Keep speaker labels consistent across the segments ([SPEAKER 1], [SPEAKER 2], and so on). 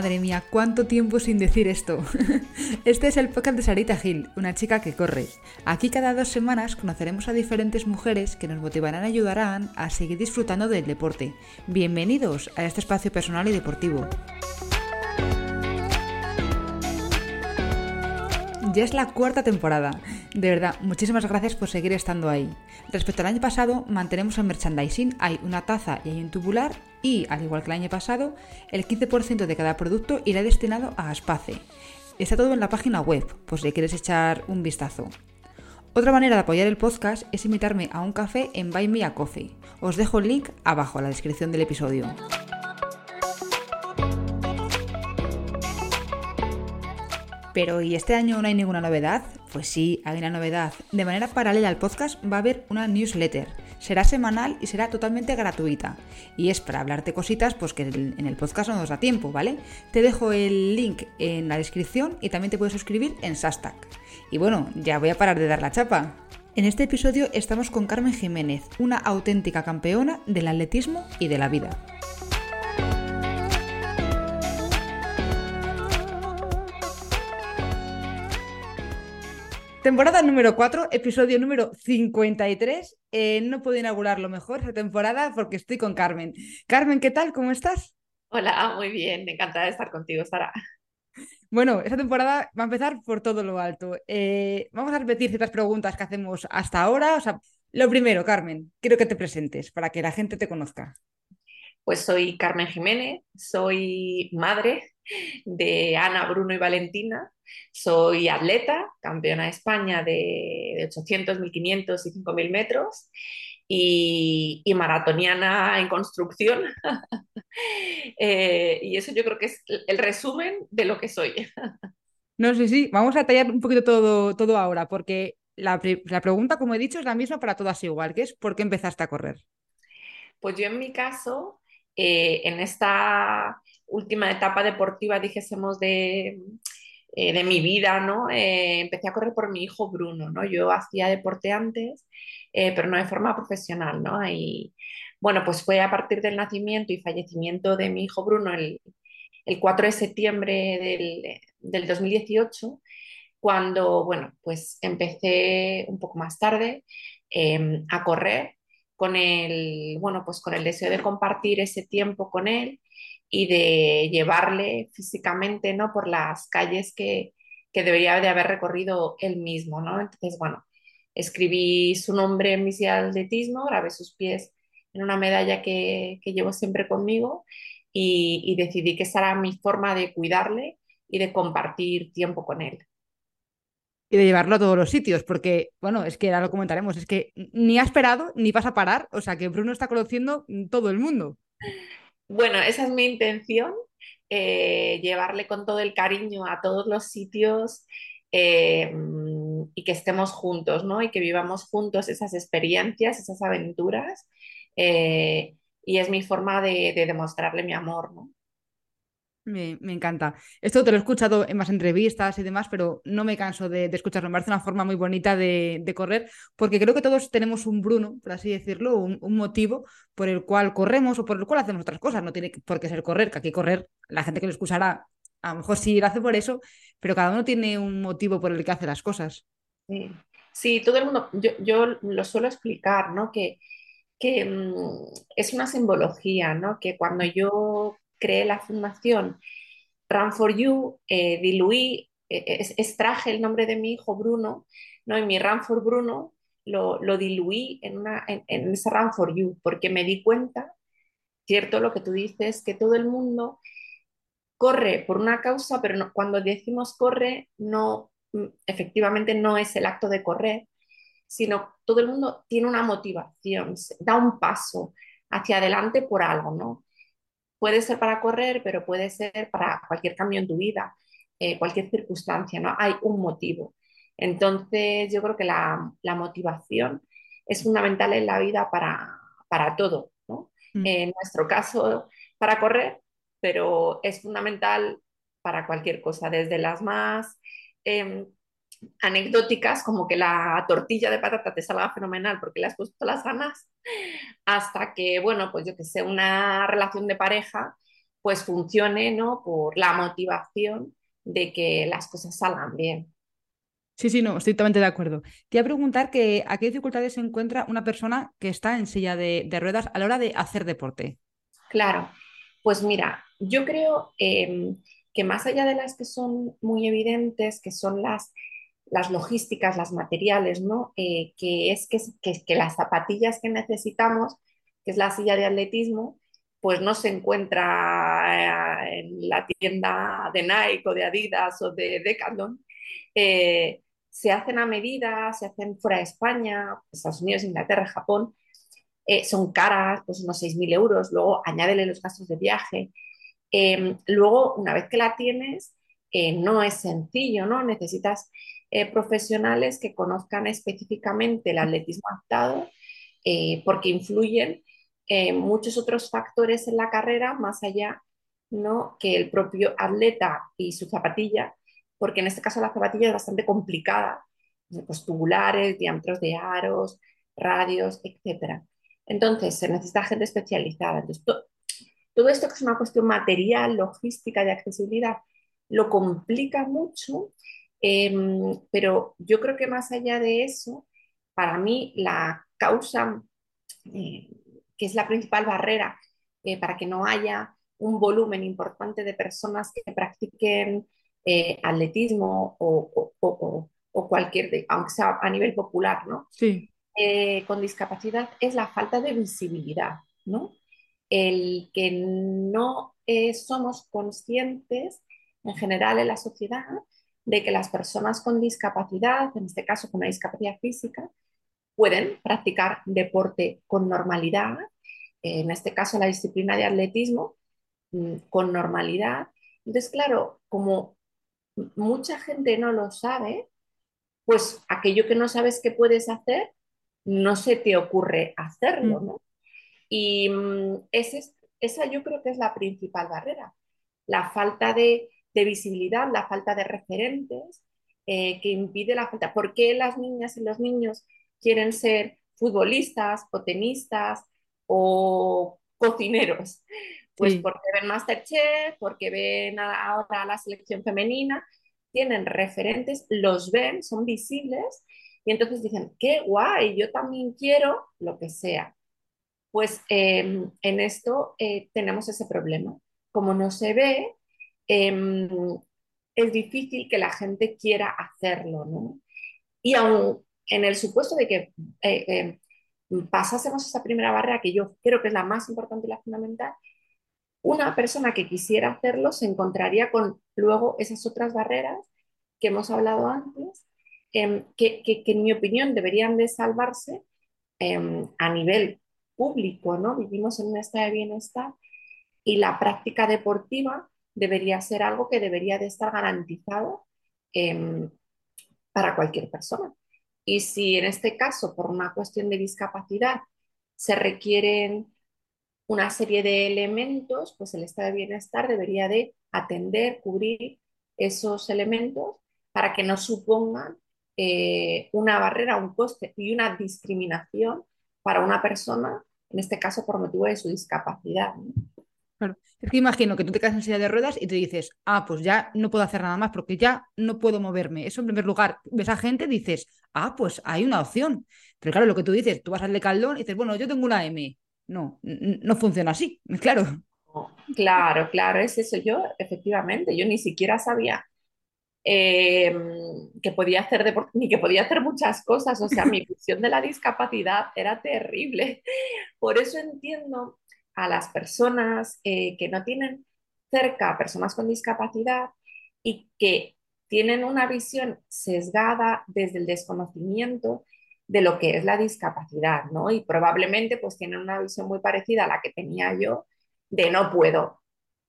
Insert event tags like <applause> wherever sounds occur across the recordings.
[SPEAKER 1] Madre mía, cuánto tiempo sin decir esto. <laughs> Este es el podcast de Sarita Gil, una chica que corre. Aquí cada dos semanas conoceremos a diferentes mujeres que nos motivarán y ayudarán a seguir disfrutando del deporte. Bienvenidos a este espacio personal y deportivo. Ya es la cuarta temporada. De verdad, muchísimas gracias por seguir estando ahí. Respecto al año pasado, mantenemos el merchandising. Hay una taza y hay un tubular y, al igual que el año pasado, el 15% de cada producto irá destinado a Aspace. Está todo en la página web, pues si quieres echar un vistazo. Otra manera de apoyar el podcast es invitarme a un café en Buy Me a Coffee. Os dejo el link abajo en la descripción del episodio. Pero ¿y este año no hay ninguna novedad? Pues sí, hay una novedad. De manera paralela al podcast va a haber una newsletter. Será semanal y será totalmente gratuita. Y es para hablarte cositas pues que en el podcast no nos da tiempo, ¿vale? Te dejo el link en la descripción y también te puedes suscribir en Sastak. Y bueno, ya voy a parar de dar la chapa. En este episodio estamos con Carmen Jiménez, una auténtica campeona del atletismo y de la vida. Temporada número 4, episodio número 53. Eh, no puedo inaugurarlo mejor esta temporada porque estoy con Carmen. Carmen, ¿qué tal? ¿Cómo estás?
[SPEAKER 2] Hola, muy bien, encantada de estar contigo, Sara.
[SPEAKER 1] Bueno, esta temporada va a empezar por todo lo alto. Eh, vamos a repetir ciertas preguntas que hacemos hasta ahora. O sea, lo primero, Carmen, quiero que te presentes para que la gente te conozca.
[SPEAKER 2] Pues soy Carmen Jiménez, soy madre de Ana, Bruno y Valentina. Soy atleta, campeona de España de, 800, 1500 y 5000 metros y, maratoniana en construcción. <laughs> Eh, y eso yo creo que es el resumen de lo que soy.
[SPEAKER 1] no sé, sí, vamos a tallar un poquito todo, todo ahora, porque la, la pregunta, como he dicho, es la misma para todas igual, que es ¿por qué empezaste a correr?
[SPEAKER 2] Pues yo en mi caso, eh, en esta última etapa deportiva, dijésemos, de, eh, de mi vida, ¿no? Eh, empecé a correr por mi hijo Bruno, ¿no? Yo hacía deporte antes, eh, pero no de forma profesional, ¿no? Y bueno, pues fue a partir del nacimiento y fallecimiento de mi hijo Bruno el, el 4 de septiembre del, del 2018 cuando, bueno, pues empecé un poco más tarde em, a correr con el, bueno, pues con el deseo de compartir ese tiempo con él y de llevarle físicamente, ¿no? Por las calles que, debería de haber recorrido él mismo, ¿no? Entonces, bueno, escribí su nombre en mi silla de atletismo, grabé sus pies en una medalla que, llevo siempre conmigo y, y, decidí que esa era mi forma de cuidarle y de compartir tiempo con él.
[SPEAKER 1] Y de llevarlo a todos los sitios, porque, bueno, es que ahora lo comentaremos, es que ni ha esperado ni vas a parar, o sea que Bruno está conociendo todo el mundo.
[SPEAKER 2] Bueno, esa es mi intención, eh, llevarle con todo el cariño a todos los sitios eh, y que estemos juntos, ¿no? Y que vivamos juntos esas experiencias, esas aventuras. Eh, y es mi forma de, de demostrarle mi amor, ¿no?
[SPEAKER 1] Me, encanta. Esto te lo he escuchado en más entrevistas y demás, pero no me canso de, escucharlo. Me parece una forma muy bonita de, correr, porque creo que todos tenemos un Bruno, por así decirlo, un, motivo por el cual corremos o por el cual hacemos otras cosas. No tiene por qué ser correr, que aquí correr, la gente que lo escuchará, a lo mejor sí lo hace por eso, pero cada uno tiene un motivo por el que hace las cosas.
[SPEAKER 2] Sí, todo el mundo, yo, lo suelo explicar, ¿no? Que, que mm, es una simbología, ¿no? Que cuando yo creé la fundación Run for You, eh, diluí, eh, extraje el nombre de mi hijo Bruno, ¿no? y mi Run for Bruno lo, lo diluí en, una, en, ese Run for You, porque me di cuenta, cierto lo que tú dices, que todo el mundo corre por una causa, pero cuando decimos corre, no, mm, efectivamente no es el acto de correr, sino todo el mundo tiene una motivación, da un paso hacia adelante por algo, ¿no? Puede ser para correr, pero puede ser para cualquier cambio en tu vida, eh, cualquier circunstancia, ¿no? Hay un motivo. Entonces, yo creo que la, motivación es fundamental en la vida para, para todo, ¿no? Mm. En nuestro caso, para correr, pero es fundamental para cualquier cosa, desde las más em, anecdóticas, como que la tortilla de patata te salga fenomenal porque le has puesto las ganas, hasta que, bueno, pues yo que sé, una relación de pareja pues funcione, ¿no? Por la motivación de que las cosas salgan bien.
[SPEAKER 1] Sí, sí, no, estoy totalmente de acuerdo. Te iba a preguntar que a qué dificultades se encuentra una persona que está en silla de, ruedas a la hora de hacer deporte.
[SPEAKER 2] Claro, pues mira, yo creo em, que más allá de las que son muy evidentes, que son las, las logísticas, las materiales, ¿no? Eh, que es que, que, las zapatillas que necesitamos, que es la silla de atletismo, pues no se encuentra eh, en la tienda de Nike o de Adidas o de Decathlon. Eh, se hacen a medida, se hacen fuera de España, Estados Unidos, Inglaterra, Japón, son caras, pues unos 6.000 euros, luego añádele los gastos de viaje. Em, luego, una vez que la tienes, no es sencillo, ¿no? Necesitas eh, profesionales que conozcan específicamente el atletismo adaptado, porque influyen muchos otros factores en la carrera, más allá, ¿no? Que el propio atleta y su zapatilla porque en este caso la zapatilla es bastante complicada, pues tubulares, diámetros de aros, radios, etc. Entonces, se necesita gente especializada. Todo esto que es una cuestión material, logística, de accesibilidad, lo complica mucho, em, pero yo creo que más allá de eso, para mí la causa, eh, que es la principal barrera eh, para que no haya un volumen importante de personas que practiquen eh, atletismo o, cualquier, aunque sea a nivel popular, ¿no?
[SPEAKER 1] Sí.
[SPEAKER 2] Con discapacidad es la falta de visibilidad, ¿no? El que no somos conscientes en general en la sociedad de que las personas con discapacidad, en este caso con una discapacidad física, pueden practicar deporte con normalidad, en este caso la disciplina de atletismo, mm, con normalidad. Entonces, claro, como mucha gente no lo sabe, pues aquello que no sabes que puedes hacer, no se te ocurre hacerlo, mm. ¿no? Y mm, esa yo creo que es la principal barrera, la falta de, visibilidad, la falta de referentes eh, que impide la falta. ¿Por qué las niñas y los niños quieren ser futbolistas o tenistas o cocineros? Pues porque ven Masterchef, porque ven ahora la selección femenina, tienen referentes, los ven, son visibles y entonces dicen, qué guay, yo también quiero lo que sea. Pues em, en esto eh, tenemos ese problema. Como no se ve, em, es difícil que la gente quiera hacerlo, ¿no? Y aún en el supuesto de que eh, em, pasásemos esa primera barrera, que yo creo que es la más importante y la fundamental, una persona que quisiera hacerlo se encontraría con luego esas otras barreras que hemos hablado antes, em, que, en mi opinión deberían de salvarse em, a nivel público, ¿no? Vivimos en un estado de bienestar y la práctica deportiva debería ser algo que debería de estar garantizado em, para cualquier persona. Y si en este caso, por una cuestión de discapacidad, se requieren una serie de elementos, pues el estado de bienestar debería de atender, cubrir esos elementos para que no supongan eh, una barrera, un coste y una discriminación para una persona, en este caso por motivo de su discapacidad.
[SPEAKER 1] Claro. Es que imagino que tú te quedas en silla de ruedas y te dices, ah, pues ya no puedo hacer nada más porque ya no puedo moverme. Eso en primer lugar, ves a gente, dices, ah, pues hay una opción. Pero claro, lo que tú dices, tú vas al de Caldón y dices, bueno, yo tengo una M. No, no funciona así, <laughs> claro.
[SPEAKER 2] Claro, claro, es eso. Yo, efectivamente, yo ni siquiera sabía eh, que podía hacer deporte, ni que podía hacer muchas cosas. O sea, mi <laughs> visión de la discapacidad era terrible. Por eso entiendo a las personas eh, que no tienen cerca personas con discapacidad y que tienen una visión sesgada desde el desconocimiento de lo que es la discapacidad, ¿no? Y probablemente pues tienen una visión muy parecida a la que tenía yo de no puedo,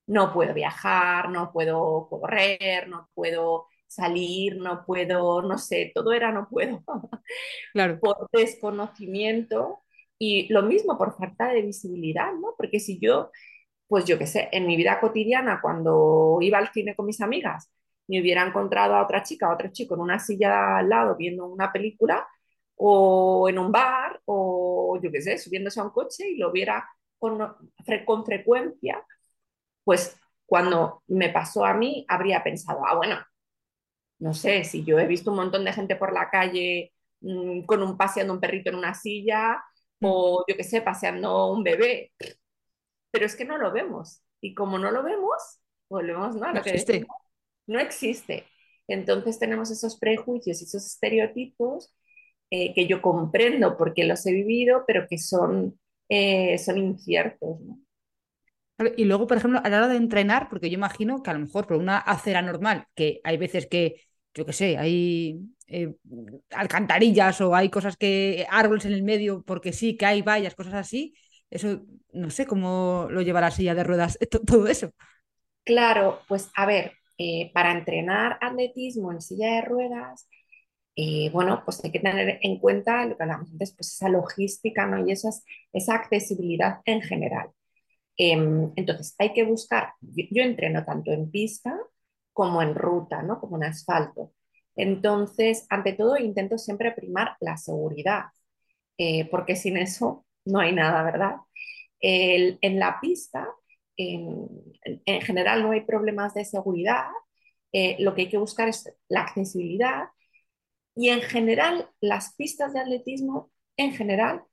[SPEAKER 2] no puedo viajar, no puedo correr, no puedo salir, no puedo, no sé, todo era no puedo.
[SPEAKER 1] Claro. <laughs>
[SPEAKER 2] Por desconocimiento y lo mismo por falta de visibilidad, ¿no? Porque si yo, pues yo qué sé, en mi vida cotidiana, cuando iba al cine con mis amigas, me hubiera encontrado a otra chica, a otro chico en una silla al lado viendo una película, o en un bar, o yo qué sé, subiéndose a un coche y lo viera con, con frecuencia, Pues cuando me pasó a mí, habría pensado, ah, bueno, no sé, si yo he visto un montón de gente por la calle mmm, con un paseando un perrito en una silla
[SPEAKER 1] Mm.
[SPEAKER 2] O yo qué sé, paseando un bebé, pero es que no lo vemos. Y como no lo vemos, volvemos ¿no? a
[SPEAKER 1] No
[SPEAKER 2] lo que decimos,
[SPEAKER 1] existe.
[SPEAKER 2] no existe. Entonces tenemos esos prejuicios y esos estereotipos eh, que yo comprendo porque los he vivido, pero que son, eh, son inciertos. ¿no?
[SPEAKER 1] Y luego, por ejemplo, a la hora de entrenar, porque yo imagino que a lo mejor por una acera normal, que hay veces que, yo qué sé, hay eh, alcantarillas o hay cosas que, árboles en el medio, porque sí, que hay vallas, cosas así, eso, no sé cómo lo llevará la silla de ruedas, <laughs> to- todo eso.
[SPEAKER 2] Claro, pues a ver, eh, para entrenar atletismo en silla de ruedas, eh, bueno, pues hay que tener en cuenta lo que hablamos antes, pues esa logística, ¿no? Y esas, esa accesibilidad en general. Em, entonces, hay que buscar, yo entreno tanto en pista como en ruta, ¿no? Como en asfalto. Entonces, ante todo, intento siempre primar la seguridad, eh, porque sin eso no hay nada, ¿verdad? El- en la pista, en, en general, no hay problemas de seguridad. eh, lo que hay que buscar es la accesibilidad y en general, las pistas de atletismo, en general,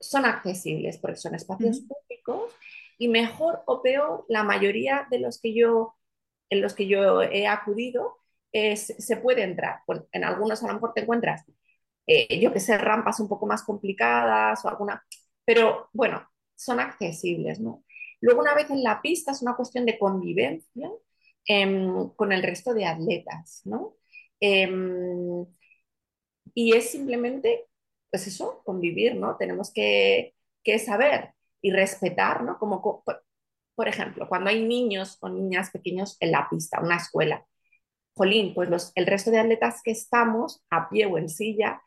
[SPEAKER 2] son accesibles porque son espacios públicos y mejor o peor, la mayoría de los que yo, en los que yo he acudido, se puede entrar. Pues en algunos a lo mejor te encuentras, eh, yo que sé, rampas un poco más complicadas o alguna, pero bueno, son accesibles, ¿no? Luego una vez en la pista es una cuestión de convivencia eh, con el resto de atletas, ¿no? Eh, y es simplemente, pues eso, convivir, ¿no? Tenemos que, que saber y respetar, ¿no? Como, por, ejemplo, cuando hay niños o niñas pequeños en la pista, una escuela, jolín, pues los, el resto de atletas que estamos a pie o en silla,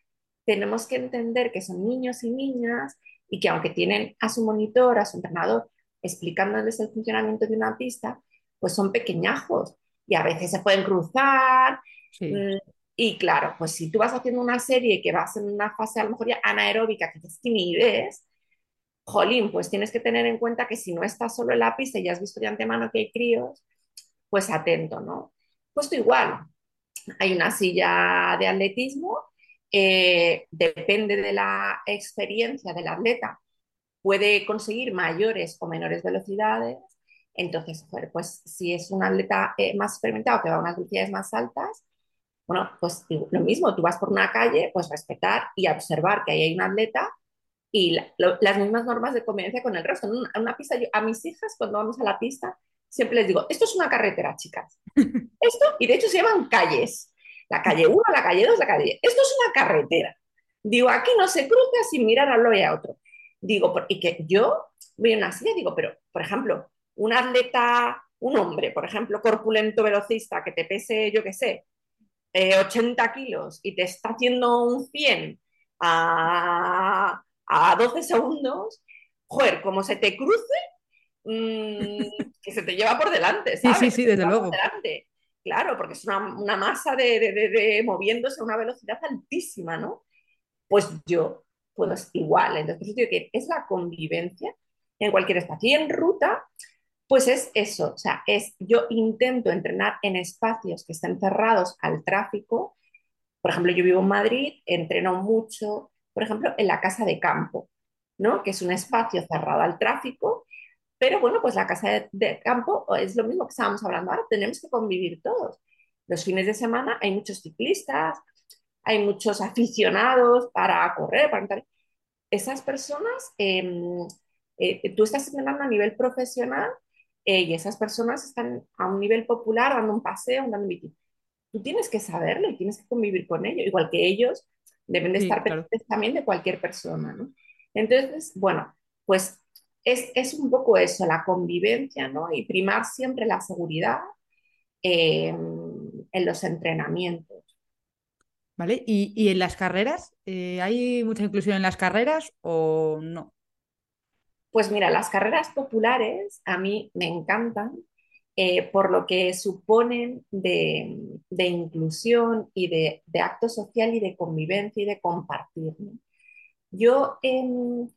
[SPEAKER 2] tenemos que entender que son niños y niñas y que aunque tienen a su monitor, a su entrenador, explicándoles el funcionamiento de una pista, pues son pequeñajos y a veces se pueden cruzar.
[SPEAKER 1] Sí,
[SPEAKER 2] mmm, y claro, pues si tú vas haciendo una serie que vas en una fase a lo mejor ya anaeróbica que es que ni ves, jolín, pues tienes que tener en cuenta que si no estás solo la pista y ya has visto de antemano que hay críos, pues atento, ¿no? Pues tú igual, hay una silla de atletismo, eh, depende de la experiencia del atleta, puede conseguir mayores o menores velocidades. Entonces, pues si es un atleta eh, más experimentado que va a unas velocidades más altas, bueno, pues lo mismo, tú vas por una calle, pues respetar y observar que ahí hay un atleta y la, lo, las mismas normas de convivencia con el resto. En una, en una, pista, yo, a mis hijas cuando vamos a la pista, siempre les digo, esto es una carretera, chicas. <laughs> Esto, y de hecho se llaman calles. La calle 1, la calle 2, la calle... Esto es una carretera. Digo, aquí no se cruza sin mirar a lo y a otro. Digo, y que yo voy en una silla, digo, pero, por ejemplo, un atleta, un hombre, por ejemplo, corpulento velocista, que te pese, yo qué sé, eh, 80 kilos y te está haciendo un 100 a, a 12 segundos, joder, como se te cruce, mmm, que se te lleva por delante,
[SPEAKER 1] sí, sí,
[SPEAKER 2] ¿sabes?
[SPEAKER 1] sí,
[SPEAKER 2] Se te
[SPEAKER 1] desde luego.
[SPEAKER 2] delante. Claro, porque es una, una masa de, de, de, de, moviéndose a una velocidad altísima, ¿no? Pues yo puedo igual. Entonces, que es la convivencia en cualquier espacio. Y en ruta, pues es eso, o sea, es yo intento entrenar en espacios que estén cerrados al tráfico. Por ejemplo, yo vivo en Madrid, entreno mucho, por ejemplo, en la casa de campo, ¿no? Que es un espacio cerrado al tráfico, pero bueno, pues la casa de, de campo es lo mismo que estábamos hablando ahora, tenemos que convivir todos. Los fines de semana hay muchos ciclistas, hay muchos aficionados para correr, para entrar. Esas personas, eh, eh, tú estás entrenando a nivel profesional eh, y esas personas están a un nivel popular, dando un paseo, dando un meeting. Tú tienes que saberlo y tienes que convivir con ellos, igual que ellos deben de
[SPEAKER 1] Sí,
[SPEAKER 2] estar
[SPEAKER 1] claro.
[SPEAKER 2] pendientes también de cualquier persona, ¿no? Entonces, bueno, pues es, es, un poco eso, la convivencia, ¿no? Y primar siempre la seguridad eh, en los entrenamientos.
[SPEAKER 1] ¿Vale? ¿Y, y en las carreras? Eh, ¿hay mucha inclusión en las carreras o no?
[SPEAKER 2] Pues mira, las carreras populares a mí me encantan eh, por lo que suponen de, de inclusión y de, de, acto social y de convivencia y de compartir. ¿no? Yo, eh,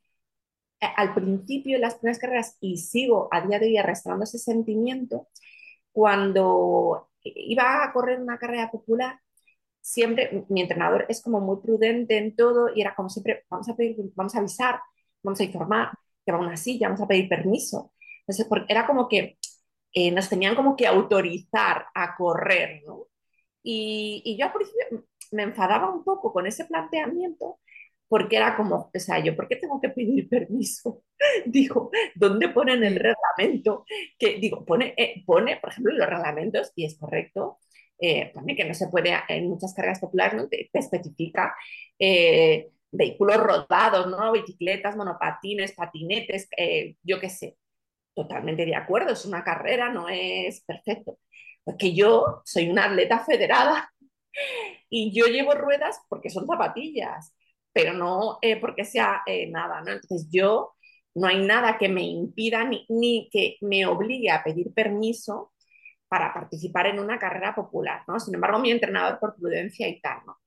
[SPEAKER 2] al principio en las primeras carreras, y sigo a día de hoy arrastrando ese sentimiento, cuando iba a correr una carrera popular, siempre mi entrenador es como muy prudente en todo y era como siempre, vamos a pedir, vamos a avisar, vamos a informar, que va una silla, vamos a pedir permiso. Entonces, era como que eh, nos tenían como que autorizar a correr, ¿no? Y, yo al principio me enfadaba un poco con ese planteamiento porque era como, o sea, yo, ¿por qué tengo que pedir <laughs> permiso? digo, ¿dónde pone en el reglamento? Que, digo, pone, eh, pone, por ejemplo, los reglamentos, y es correcto, eh, pone que no se puede, en muchas cargas populares, ¿no? te, especifica eh, vehículos rodados, ¿no? Bicicletas, monopatines, patinetes, yo qué sé. Totalmente de acuerdo, es una carrera, no es perfecto. Porque yo soy una atleta federada <laughs> y yo llevo ruedas porque son zapatillas pero no eh, porque sea eh, nada, ¿no? Entonces yo, no hay nada que me impida ni, ni, que me obligue a pedir permiso para participar en una carrera popular, ¿no? Sin embargo, mi entrenador por prudencia y tal, ¿no?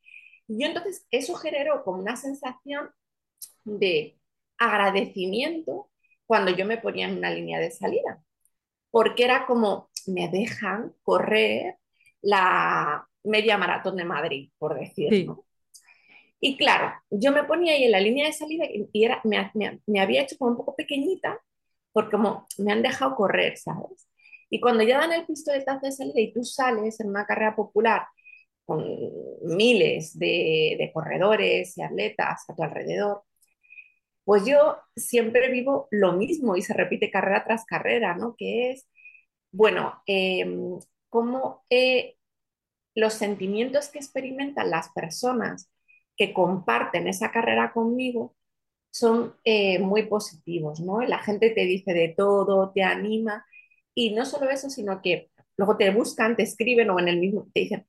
[SPEAKER 2] Y entonces eso generó como una sensación de agradecimiento cuando yo me ponía en una línea de salida, porque era como, me dejan correr la media maratón de Madrid, por decirlo. Sí. ¿no? Y claro, yo me ponía ahí en la línea de salida y era, me, me, me, había hecho como un poco pequeñita, porque como me han dejado correr, ¿sabes? Y cuando ya dan el pistoletazo de salida y tú sales en una carrera popular con miles de, de corredores y atletas a tu alrededor, pues yo siempre vivo lo mismo y se repite carrera tras carrera, ¿no? Que es, bueno, eh, cómo eh, los sentimientos que experimentan las personas que comparten esa carrera conmigo son eh, muy positivos, ¿no? La gente te dice de todo, te anima y no solo eso, sino que luego te buscan, te escriben o en el mismo te dicen,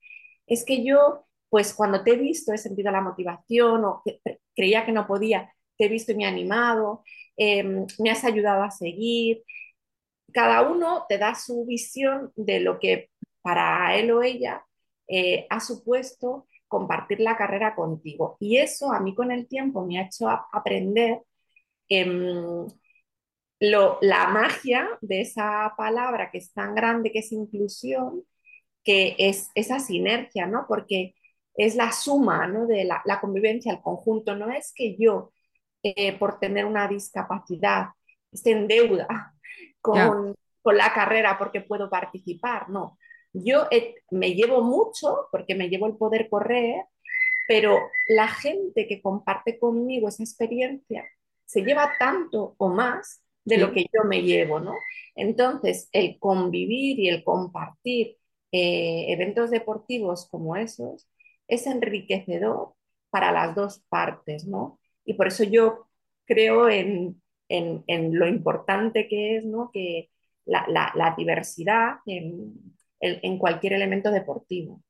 [SPEAKER 2] es que yo, pues cuando te he visto he sentido la motivación o que, creía que no podía, te he visto y me ha animado, eh, me has ayudado a seguir. Cada uno te da su visión de lo que para él o ella eh, ha supuesto compartir la carrera contigo. Y eso a mí con el tiempo me ha hecho aprender lo, la magia de esa palabra que es tan grande, que es inclusión, que es esa sinergia, ¿no? Porque es la suma, ¿no? De la convivencia, el conjunto. No es que yo, eh, por tener una discapacidad, esté en deuda <laughs> con, yeah. con la carrera porque puedo participar, no yo eh, me llevo mucho porque me llevo el poder correr, pero la gente que comparte conmigo esa experiencia se lleva tanto o más de sí. lo que yo me llevo, ¿no? Entonces, el convivir y el compartir eh, eventos deportivos como esos es enriquecedor para las dos partes, ¿no? Y por eso yo creo en, en, en lo importante que es, ¿no? Que la, la, la diversidad en, en cualquier elemento deportivo.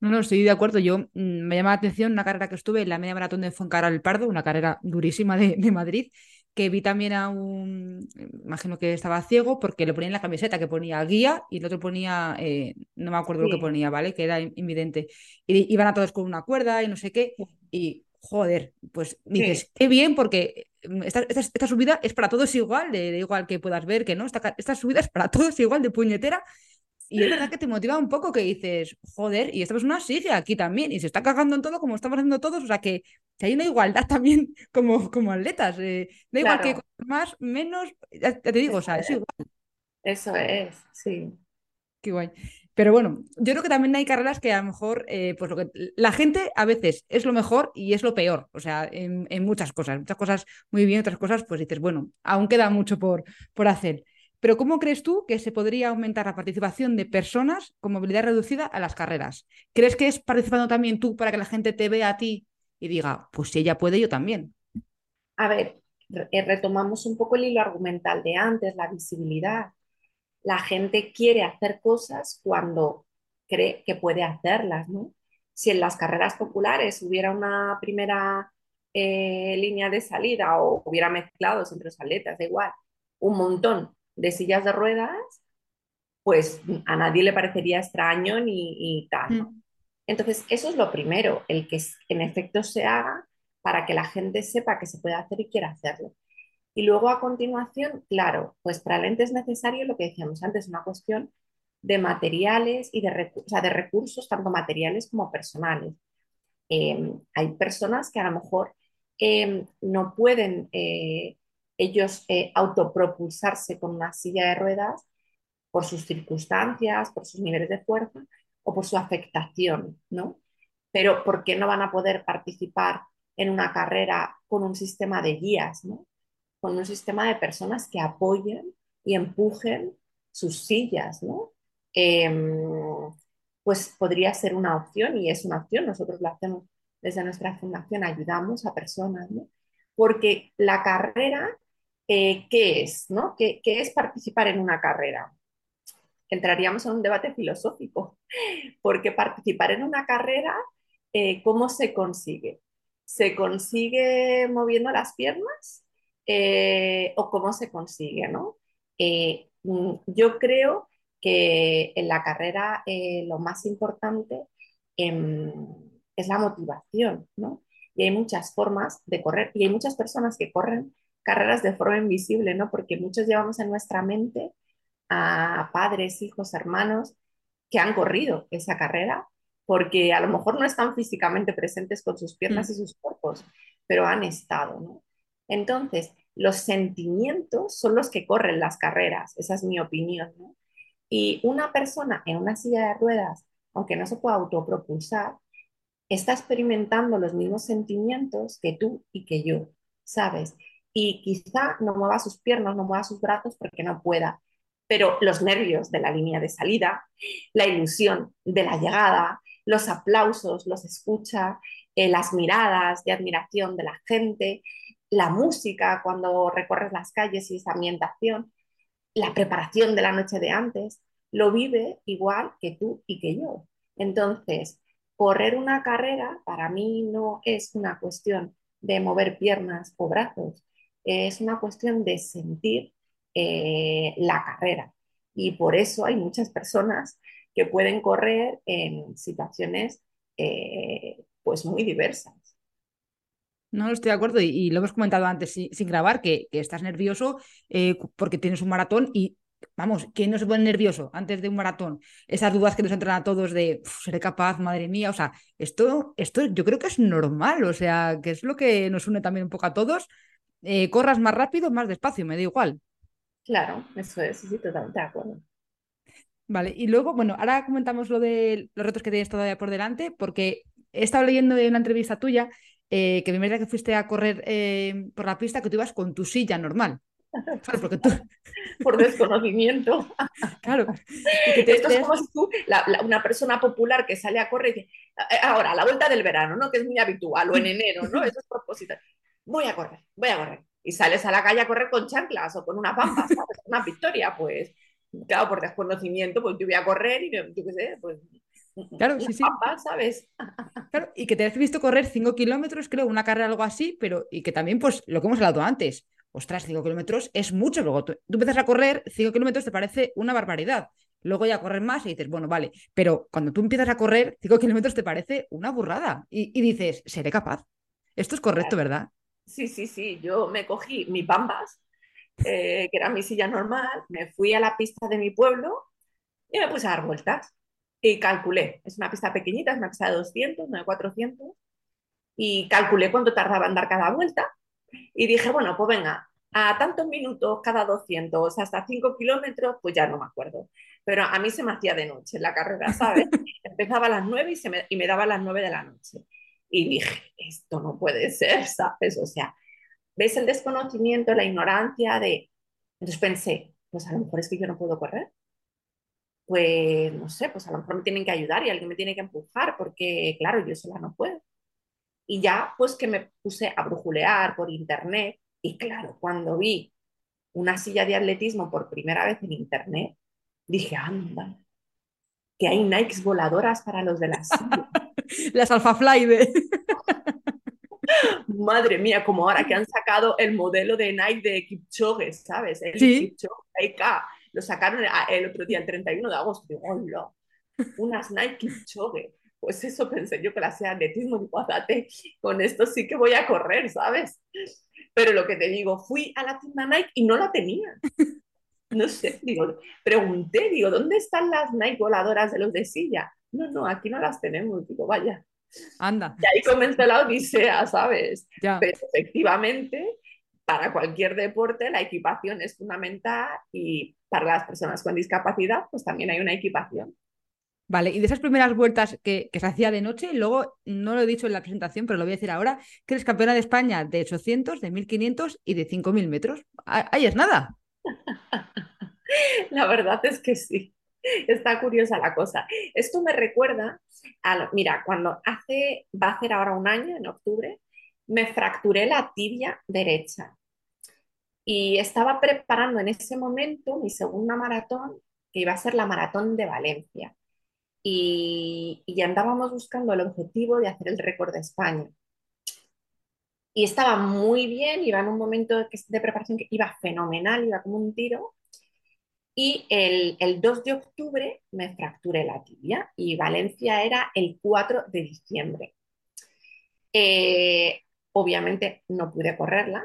[SPEAKER 1] No, no, estoy de acuerdo. Yo mmm, me llama la atención una carrera que estuve en la media maratón de Foncara el Pardo, una carrera durísima de, de, Madrid, que vi también a un, imagino que estaba ciego, porque le ponía en la camiseta que ponía guía y el otro ponía, eh, no me acuerdo sí. lo que ponía, ¿vale? Que era invidente. Y iban a todos con una cuerda y no sé qué. Y joder, pues dices, sí. qué bien, porque esta, esta, esta, subida es para todos igual, de, de, igual que puedas ver que no, esta, esta subida es para <laughs> todos igual de puñetera y es verdad que te motiva un poco que dices, joder, y esta persona sigue aquí también y se está cagando en todo como estamos haciendo todos. O sea que, que hay una igualdad <laughs> también como, como atletas. Eh, da claro. igual que más, menos, ya te digo, Eso o sea, es. es igual.
[SPEAKER 2] Eso es, sí.
[SPEAKER 1] Qué guay. Pero bueno, yo creo que también hay carreras que a lo mejor, eh, pues lo que la gente a veces es lo mejor y es lo peor, o sea, en, en, muchas cosas, muchas cosas muy bien, otras cosas, pues dices, bueno, aún queda mucho por, por hacer. Pero ¿cómo crees tú que se podría aumentar la participación de personas con movilidad reducida a las carreras? ¿Crees que es participando también tú para que la gente te vea a ti y diga, pues si ella puede, yo también?
[SPEAKER 2] A ver, eh, retomamos un poco el hilo argumental de antes, la visibilidad. La gente quiere hacer cosas cuando cree que puede hacerlas, ¿no? Si en las carreras populares hubiera una primera eh, línea de salida o hubiera mezclados entre los atletas, da igual, un montón de sillas de ruedas, pues a nadie le parecería extraño ni, tal. ¿no? Mm. Entonces, eso es lo primero, el que en efecto se haga para que la gente sepa que se puede hacer y quiera hacerlo. Y luego a continuación, claro, pues para el ente es necesario lo que decíamos antes, una cuestión de materiales y de, de recursos, tanto materiales como personales. Em, hay personas que a lo mejor em, no pueden eh, ellos eh, autopropulsarse con una silla de ruedas por sus circunstancias, por sus niveles de fuerza o por su afectación, ¿no? Pero ¿por qué no van a poder participar en una carrera con un sistema de guías, ¿no? Con un sistema de personas que apoyen y empujen sus sillas, ¿no? Em, pues podría ser una opción y es una opción. Nosotros lo hacemos desde nuestra fundación, ayudamos a personas, ¿no? Porque la carrera, eh, ¿qué es? ¿no? ¿Qué, ¿Qué es participar en una carrera? Entraríamos en un debate filosófico, <laughs> porque participar en una carrera, eh, ¿cómo se consigue? ¿Se consigue moviendo las piernas? Eh, ¿O cómo se consigue? ¿no? Mm, yo creo que en la carrera eh, lo más importante em, es la motivación, ¿no? Y hay muchas formas de correr y hay muchas personas que corren carreras de forma invisible, ¿no? Porque muchos llevamos en nuestra mente a padres, hijos, hermanos que han corrido esa carrera porque a lo mejor no están físicamente presentes con sus piernas mm. y sus cuerpos, pero han estado, ¿no? Entonces, los sentimientos son los que corren las carreras, esa es mi opinión. Y una persona en una silla de ruedas, aunque no se pueda autopropulsar, está experimentando los mismos sentimientos que tú y que yo, ¿sabes? Y quizá no mueva sus piernas, no mueva sus brazos porque no pueda, pero los nervios de la línea de salida, la ilusión de la llegada, los aplausos, los escucha, eh, las miradas de admiración de la gente, la música cuando recorres las calles y esa ambientación, la preparación de la noche de antes, lo vive igual que tú y que yo. Entonces, correr una carrera para mí no es una cuestión de mover piernas o brazos, es una cuestión de sentir eh, la carrera. Y por eso hay muchas personas que pueden correr en situaciones eh, pues muy diversas.
[SPEAKER 1] No, estoy de acuerdo y, lo hemos comentado antes sin, grabar, que, estás nervioso eh, porque tienes un maratón y, vamos, ¿quién no se pone nervioso antes de un maratón? Esas dudas que nos entran a todos de, ¿seré capaz, madre mía? O sea, esto, esto yo creo que es normal, o sea, que es lo que nos une también un poco a todos. Eh, corras más rápido, más despacio, me da igual.
[SPEAKER 2] Claro, eso es, sí, totalmente de acuerdo.
[SPEAKER 1] Vale, y luego, bueno, ahora comentamos lo de los retos que tienes todavía por delante, porque he estado leyendo de una entrevista tuya eh, que primera que fuiste a correr eh, por la pista, que tú ibas con tu silla normal.
[SPEAKER 2] Porque tú... <laughs> Por desconocimiento. <laughs>
[SPEAKER 1] Claro.
[SPEAKER 2] Esto es como si tú, una persona popular que sale a correr y dice, eh, ahora, a la vuelta del verano, ¿no? Que es muy habitual, o en enero, ¿no? <laughs> Eso es propósito. Voy a correr, voy a correr. Y sales a la calle a correr con chanclas o con una pampa, ¿sabes? Una victoria, pues, claro, por desconocimiento, pues yo voy a correr y yo qué sé, pues
[SPEAKER 1] Claro, sí, sí.
[SPEAKER 2] ¿sabes? <laughs>
[SPEAKER 1] Claro, y que te has visto correr 5 kilómetros, creo, una carrera algo así, pero y que también, pues, lo que hemos hablado antes, ostras, 5 kilómetros es mucho. Luego tú, empiezas a correr, 5 kilómetros te parece una barbaridad. Luego ya correr más y dices, bueno, vale, pero cuando tú empiezas a correr, 5 kilómetros te parece una burrada y, dices, seré capaz. Esto es correcto, ¿verdad?
[SPEAKER 2] Sí, sí, sí. Yo me cogí mis bambas, eh, que era mi silla normal, me fui a la pista de mi pueblo y me puse a dar vueltas y calculé, es una pista pequeñita, es una pista de 200, no de 400, y calculé cuánto tardaba en dar cada vuelta y dije, bueno, pues venga, a tantos minutos cada 200, hasta 5 kilómetros, pues ya no me acuerdo. Pero a mí se me hacía de noche la carrera, ¿sabes? <laughs> Empezaba a las 9 y, se me, y me daba a las 9 de la noche. Y dije, esto no puede ser, ¿sabes? O sea, ¿ves el desconocimiento, la ignorancia de... Entonces pensé, pues a lo mejor es que yo no puedo correr pues no sé, pues a lo mejor me tienen que ayudar y alguien me tiene que empujar porque, claro, yo sola no puedo. Y ya, pues que me puse a brujulear por internet y claro, cuando vi una silla de atletismo por primera vez en internet, dije, anda, que hay Nikes voladoras para los de las <laughs>
[SPEAKER 1] las Alpha Fly de... <laughs>
[SPEAKER 2] Madre mía, como ahora que han sacado el modelo de Nike de Kipchoge, ¿sabes? El
[SPEAKER 1] sí.
[SPEAKER 2] Kipchoge lo sacaron el otro día, el 31 de agosto. Digo, hola, unas Nike Chogue. Pues eso pensé yo que la sea atletismo. Digo, con esto sí que voy a correr, ¿sabes? Pero lo que te digo, fui a la tienda Nike y no la tenía. No sé, digo, pregunté, digo, ¿dónde están las Nike voladoras de los de silla? No, no, aquí no las tenemos. Digo, vaya.
[SPEAKER 1] Anda.
[SPEAKER 2] Y ahí comenzó la odisea, ¿sabes? Ya. Pero efectivamente, para cualquier deporte la equipación es fundamental y para las personas con discapacidad, pues también hay una equipación.
[SPEAKER 1] Vale, y de esas primeras vueltas que, se hacía de noche, luego no lo he dicho en la presentación, pero lo voy a decir ahora, que eres campeona de España de 800, de 1500 y de 5000 metros. Ahí es nada. <laughs>
[SPEAKER 2] La verdad es que sí. Está curiosa la cosa. Esto me recuerda a, mira, cuando hace, va a ser ahora un año, en octubre, me fracturé la tibia derecha. Y estaba preparando en ese momento mi segunda maratón, que iba a ser la maratón de Valencia. Y, andábamos buscando el objetivo de hacer el récord de España. Y estaba muy bien, iba en un momento de preparación que iba fenomenal, iba como un tiro. Y el, el 2 de octubre me fracturé la tibia y Valencia era el 4 de diciembre. Eh, obviamente no pude correrla.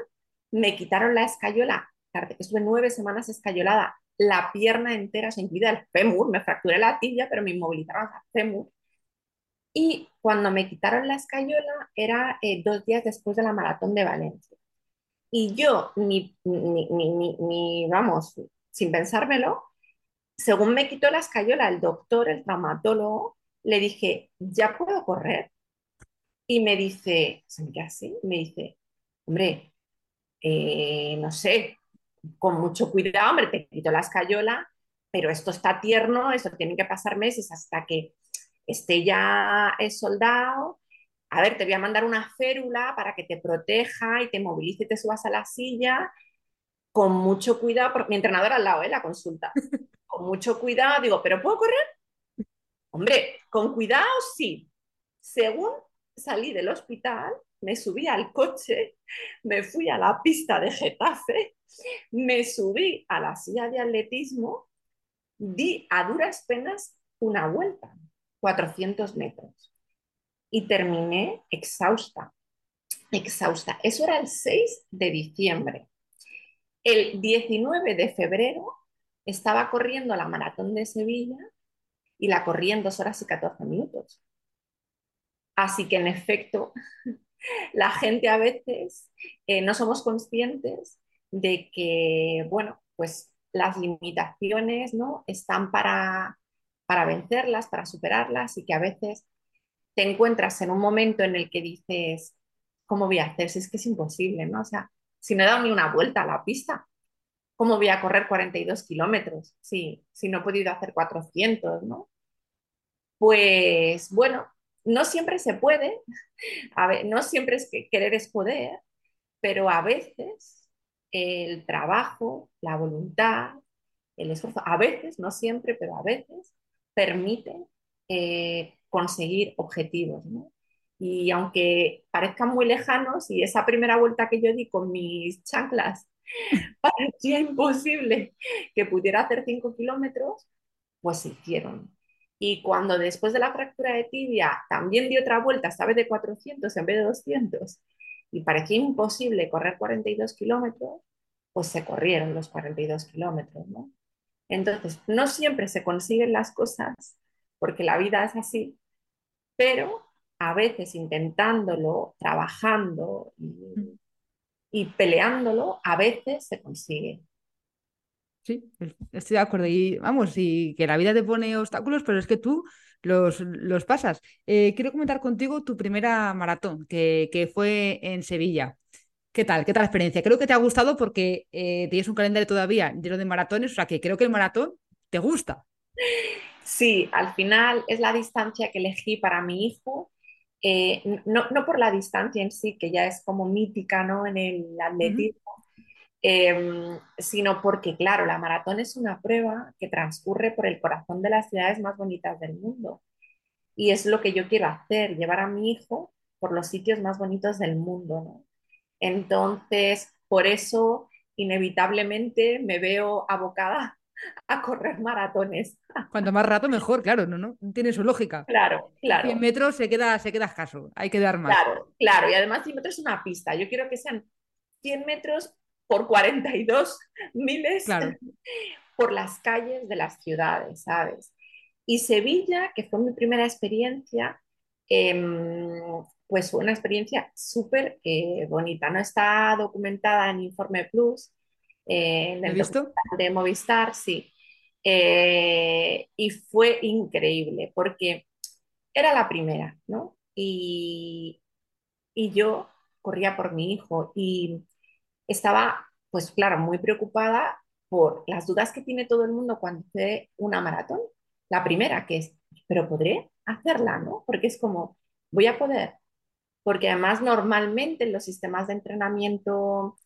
[SPEAKER 2] Me quitaron la escayola, estuve nueve semanas escayolada, la pierna entera, se incluida el fémur, me fracturé la tibia, pero me inmovilizaron el fémur. Y cuando me quitaron la escayola era eh, dos días después de la maratón de Valencia. Y yo, ni, ni, ni, ni, vamos, sin pensármelo, según me quitó la escayola el doctor, el traumatólogo, le dije, ¿ya puedo correr? Y me dice, se me queda así, me dice, hombre, eh, no sé, con mucho cuidado, hombre, te quito la escayola, pero esto está tierno, eso tiene que pasar meses hasta que esté ya soldado. A ver, te voy a mandar una férula para que te proteja y te movilice y te subas a la silla con mucho cuidado, porque mi entrenador al lado, ¿eh? La consulta. <laughs> Con mucho cuidado, digo, ¿pero puedo correr? Hombre, con cuidado sí. Según salí del hospital, me subí al coche, me fui a la pista de Getafe, me subí a la silla de atletismo, di a duras penas una vuelta, 400 metros, y terminé exhausta, exhausta. Eso era el 6 de diciembre. El 19 de febrero estaba corriendo la maratón de Sevilla y la corrí en 2 horas y 14 minutos. Así que en efecto, la gente a veces eh, no somos conscientes de que, bueno, pues las limitaciones ¿no? están para, para vencerlas, para superarlas y que a veces te encuentras en un momento en el que dices, ¿cómo voy a hacer? Si es que es imposible, ¿no? O sea, si no he dado ni una vuelta a la pista, ¿cómo voy a correr 42 kilómetros? Si, si no he podido hacer 400, ¿no? Pues bueno, no siempre se puede, no siempre es que querer es poder, pero a veces el trabajo, la voluntad, el esfuerzo, a veces, no siempre, pero a veces, permite eh, conseguir objetivos. Y aunque parezcan muy lejanos, y esa primera vuelta que yo di con mis chanclas <laughs> parecía imposible que pudiera hacer 5 kilómetros, pues se hicieron. Y cuando después de la fractura de tibia también di otra vuelta, esta vez de 400 en vez de 200, y parecía imposible correr 42 kilómetros, pues se corrieron los 42 kilómetros, ¿no? Entonces, no siempre se consiguen las cosas, porque la vida es así, pero a veces intentándolo, trabajando y, y peleándolo, a veces se consigue.
[SPEAKER 1] Sí, estoy de acuerdo. Y vamos, y que la vida te pone obstáculos, pero es que tú los, los pasas. Eh, quiero comentar contigo tu primera maratón, que, que, fue en Sevilla. ¿Qué tal? ¿Qué tal la experiencia? Creo que te ha gustado porque eh, tienes un calendario todavía lleno de maratones, o sea que creo que el maratón te gusta.
[SPEAKER 2] Sí, al final es la distancia que elegí para mi hijo. Eh, no, no, por la distancia en sí, que ya es como mítica ¿no? en el atletismo, Em, sino porque, claro, la maratón es una prueba que transcurre por el corazón de las ciudades más bonitas del mundo. Y es lo que yo quiero hacer, llevar a mi hijo por los sitios más bonitos del mundo. ¿no? Entonces, por eso, inevitablemente, me veo abocada a correr maratones.
[SPEAKER 1] Cuanto más rato, mejor, claro, ¿no? ¿no? Tiene su lógica.
[SPEAKER 2] Claro, claro.
[SPEAKER 1] 100 metros se queda, se queda escaso, hay que dar más.
[SPEAKER 2] Claro, claro, y además 100 metros es una pista. Yo quiero que sean 100 metros por 42 miles
[SPEAKER 1] Claro. <laughs>
[SPEAKER 2] por las calles de las ciudades, ¿sabes? Y Sevilla, que fue mi primera experiencia, em, pues fue una experiencia súper eh, bonita. No está documentada en Informe Plus, eh, en
[SPEAKER 1] ¿Lo he
[SPEAKER 2] el
[SPEAKER 1] visto?
[SPEAKER 2] de Movistar, sí. Eh, y fue increíble porque era la primera, ¿no? Y, y yo corría por mi hijo y estaba, pues claro, muy preocupada por las dudas que tiene todo el mundo cuando hace una maratón. La primera, que es, pero podré hacerla, ¿no? Porque es como, voy a poder. Porque además normalmente en los sistemas de entrenamiento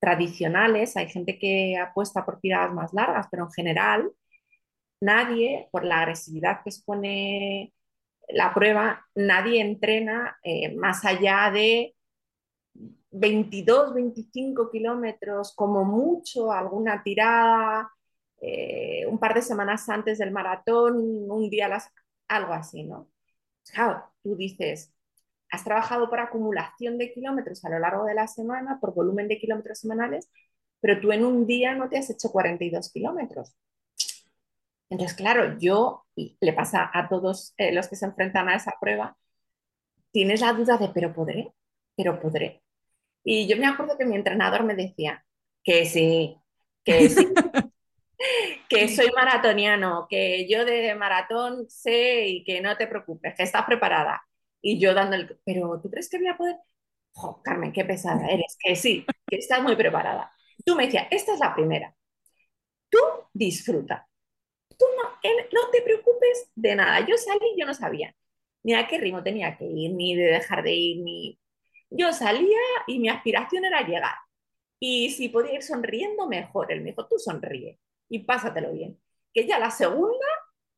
[SPEAKER 2] tradicionales hay gente que apuesta por tiradas más largas, pero en general nadie, por la agresividad que supone la prueba, nadie entrena eh, más allá de 22, 25 kilómetros, como mucho, alguna tirada, eh, un par de semanas antes del maratón, un día, las, algo así, ¿no? Claro, tú dices, has trabajado por acumulación de kilómetros a lo largo de la semana, por volumen de kilómetros semanales, pero tú en un día no te has hecho 42 kilómetros. Entonces, claro, yo, y le pasa a todos eh, los que se enfrentan a esa prueba, tienes la duda de, pero podré, pero podré. Y yo me acuerdo que mi entrenador me decía que sí, <laughs> que sí, que soy maratoniano, que yo de maratón sé y que no te preocupes, que estás preparada. Y yo dando el, pero ¿tú crees que voy a poder? Oh, Carmen, qué pesada eres, que sí, que estás muy preparada. Tú me decías, esta es la primera. Tú disfruta. Tú no, no te preocupes de nada. Yo salí, yo no sabía ni a qué ritmo tenía que ir, ni de dejar de ir, ni... Yo salía y mi aspiración era llegar. Y si podía ir sonriendo, mejor. Él me dijo, tú sonríe y pásatelo bien. Que ya la segunda,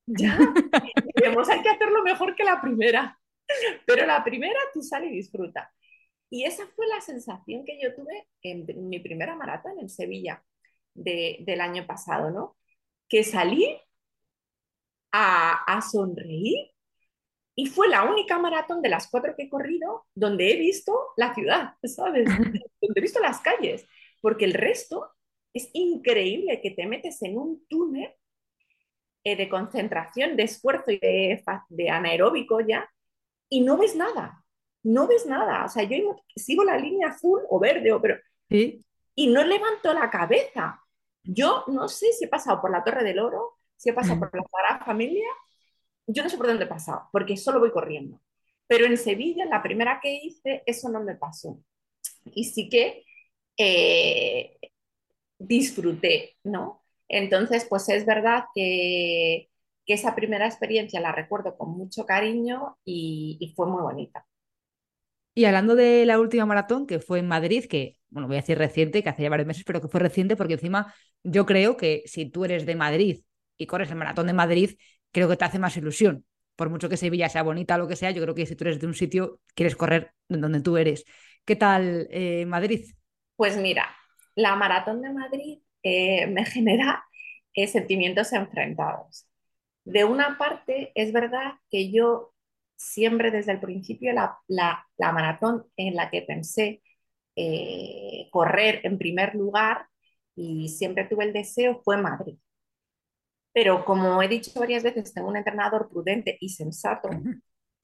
[SPEAKER 2] ya, <laughs> digamos, hay que hacerlo mejor que la primera. Pero la primera, tú sales y disfruta. Y esa fue la sensación que yo tuve en mi primera maratón en Sevilla de, del año pasado, ¿no? Que salí a, a sonreír y fue la única maratón de las cuatro que he corrido donde he visto la ciudad, ¿sabes? donde he visto las calles, porque el resto es increíble que te metes en un túnel eh, de concentración, de esfuerzo y de, de anaeróbico ya, y no ves nada, no ves nada. O sea, yo sigo la línea azul o verde, o, pero...
[SPEAKER 1] ¿Sí?
[SPEAKER 2] Y no levanto la cabeza. Yo no sé si he pasado por la Torre del Oro, si he pasado por la Sagrada Familia, yo no sé por dónde he pasado, porque solo voy corriendo. Pero en Sevilla, la primera que hice, eso no me pasó. Y sí que eh, disfruté, ¿no? Entonces, pues es verdad que, que, esa primera experiencia la recuerdo con mucho cariño y, y, fue muy bonita.
[SPEAKER 1] Y hablando de la última maratón, que fue en Madrid, que, bueno, voy a decir reciente, que hace ya varios meses, pero que fue reciente porque encima yo creo que si tú eres de Madrid y corres el maratón de Madrid, creo que te hace más ilusión. Por mucho que Sevilla sea bonita lo que sea, yo creo que si tú eres de un sitio, quieres correr donde tú eres. ¿Qué tal eh, Madrid?
[SPEAKER 2] Pues mira, la maratón de Madrid eh, me <laughs> genera eh, sentimientos enfrentados. De una parte, es verdad que yo siempre desde el principio la, la, la maratón en la que pensé correr en primer lugar y siempre tuve el deseo fue Madrid. Pero como he dicho varias veces, tengo un entrenador prudente y sensato,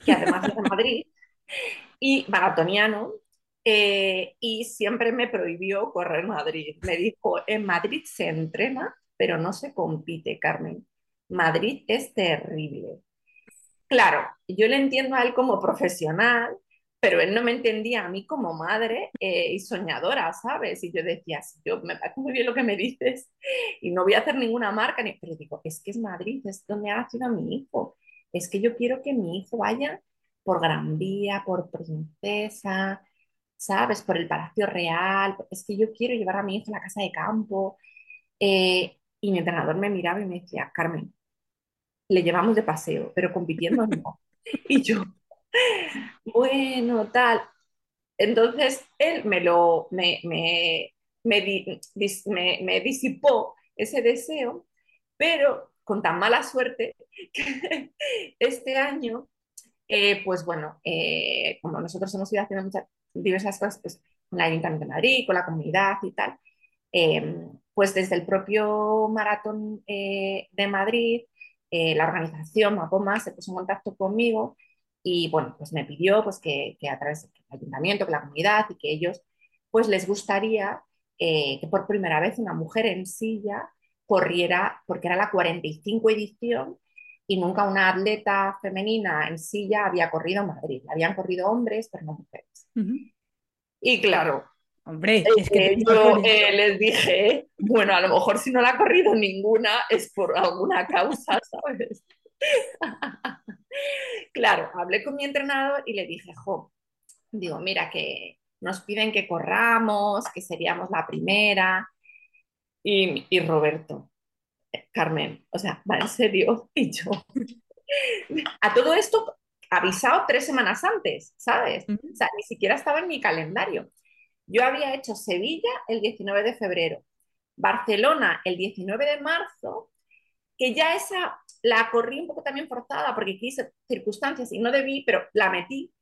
[SPEAKER 2] que además es de Madrid, y maratoniano, eh, y siempre me prohibió correr Madrid. Me dijo, en Madrid se entrena, pero no se compite, Carmen. Madrid es terrible. Claro, yo le entiendo a él como profesional, pero él no me entendía a mí como madre eh, y soñadora, ¿sabes? Y yo decía, yo me parece muy bien lo que me dices y no voy a hacer ninguna marca, ni... pero digo, es que es Madrid, es donde ha nacido mi hijo. Es que yo quiero que mi hijo vaya por Gran Vía, por Princesa, ¿sabes? Por el Palacio Real, es que yo quiero llevar a mi hijo a la casa de campo. Eh, y mi entrenador me miraba y me decía, Carmen, le llevamos de paseo, pero compitiendo no. <laughs> Y yo, bueno, tal. Entonces él me lo, me, me, me, dis, me, me disipó ese deseo, pero con tan mala suerte <laughs> que este año, eh, pues bueno, eh, como nosotros hemos ido haciendo muchas diversas cosas, pues el Ayuntamiento de Madrid, con la comunidad y tal, eh, pues desde el propio Maratón eh, de Madrid, la organización Mapoma se puso en contacto conmigo y bueno, pues me pidió pues que, que a través del ayuntamiento, que la comunidad y que ellos pues les gustaría que por primera vez una mujer en silla corriera, porque era la 45 edición y nunca una atleta femenina en silla había corrido en Madrid. Habían corrido hombres, pero no mujeres. Uh -huh. Y claro,
[SPEAKER 1] Hombre,
[SPEAKER 2] es que yo eh, les dije, bueno, a lo mejor si no la ha corrido ninguna es por alguna causa, <laughs> ¿sabes? Claro, hablé con mi entrenador y le dije, jo, digo, mira que nos piden que corramos, que seríamos la primera. Y, y Roberto, Carmen, o sea, va en serio. <laughs> Y yo, a todo esto avisado tres semanas antes, ¿sabes? Uh -huh. O sea, ni siquiera estaba en mi calendario. Yo había hecho Sevilla el 19 de febrero, Barcelona el 19 de marzo, que ya esa la corrí un poco también forzada porque quise circunstancias y no debí, pero la metí.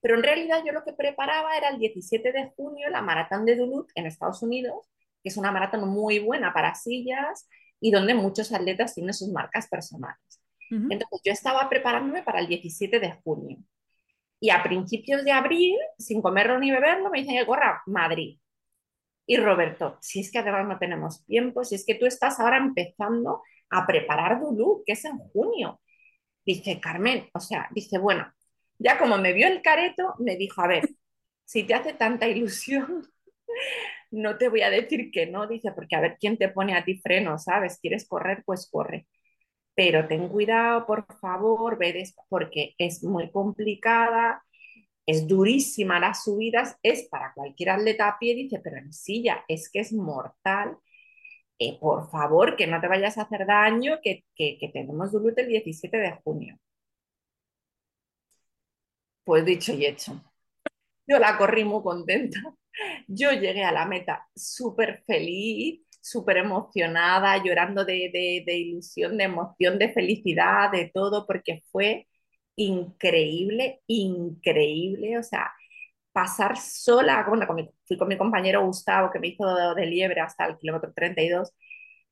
[SPEAKER 2] Pero en realidad yo lo que preparaba era el 17 de junio la maratón de Duluth en Estados Unidos, que es una maratón muy buena para sillas y donde muchos atletas tienen sus marcas personales. Uh -huh. Entonces yo estaba preparándome para el 17 de junio. Y a principios de abril, sin comerlo ni beberlo, me dicen que corra Madrid. Y Roberto, si es que además no tenemos tiempo, si es que tú estás ahora empezando a preparar Duluth, que es en junio. Dice, Carmen, o sea, dice, bueno, ya como me vio el careto, me dijo, a ver, si te hace tanta ilusión, <laughs> no te voy a decir que no, dice, porque a ver quién te pone a ti freno, ¿sabes? ¿Quieres correr? Pues corre. Pero ten cuidado, por favor, ve porque es muy complicada, es durísima las subidas, es para cualquier atleta a pie, dice, pero en silla es que es mortal. Por favor, que no te vayas a hacer daño, que, tenemos Duluth el 17 de junio. Pues dicho y hecho. Yo la corrí muy contenta. Yo llegué a la meta súper feliz, súper emocionada, llorando de, de, de, ilusión, de emoción, de felicidad, de todo, porque fue increíble, increíble. O sea, pasar sola, con mi, fui con mi compañero Gustavo, que me hizo de, liebre hasta el kilómetro 32,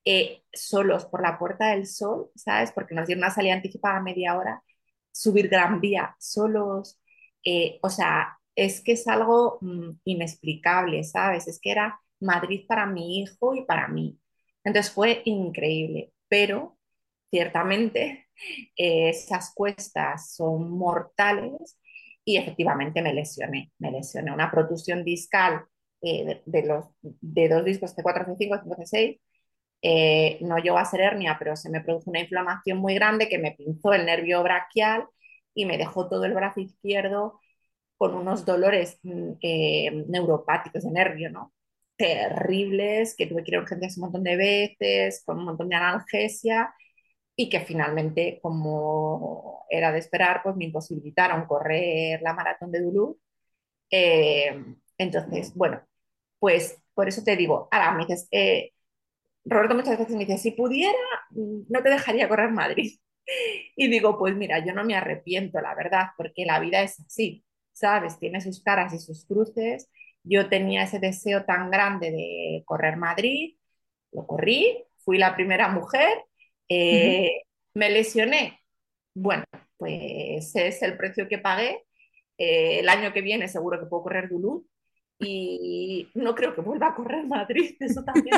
[SPEAKER 2] eh, solos por la Puerta del Sol, ¿sabes? Porque nos dieron una salida anticipada a media hora, subir Gran Vía solos, eh, o sea, es que es algo mmm, inexplicable, ¿sabes? Es que era Madrid para mi hijo y para mí. Entonces fue increíble, pero ciertamente <laughs> eh, esas cuestas son mortales y efectivamente me lesioné. Me lesioné una protusión discal eh, de, los, de dos discos C4, C5, C5, C6. Eh, no llegó a ser hernia, pero se me produjo una inflamación muy grande que me pinzó el nervio braquial y me dejó todo el brazo izquierdo con unos dolores eh, neuropáticos de nervio, ¿no? Terribles, que tuve que ir a urgencias un montón de veces, con un montón de analgesia, y que finalmente, como era de esperar, pues me imposibilitaron correr la maratón de Duluth. Eh, entonces, bueno, pues por eso te digo, ahora me dices, eh, Roberto muchas veces me dice, si pudiera, no te dejaría correr Madrid. <laughs> Y digo, pues mira, yo no me arrepiento, la verdad, porque la vida es así. ¿sabes? Tiene sus caras y sus cruces. Yo tenía ese deseo tan grande de correr Madrid, lo corrí, fui la primera mujer, eh, uh -huh. me lesioné. Bueno, pues es el precio que pagué. Eh, el año que viene seguro que puedo correr Duluth y no creo que vuelva a correr Madrid, <laughs> eso también.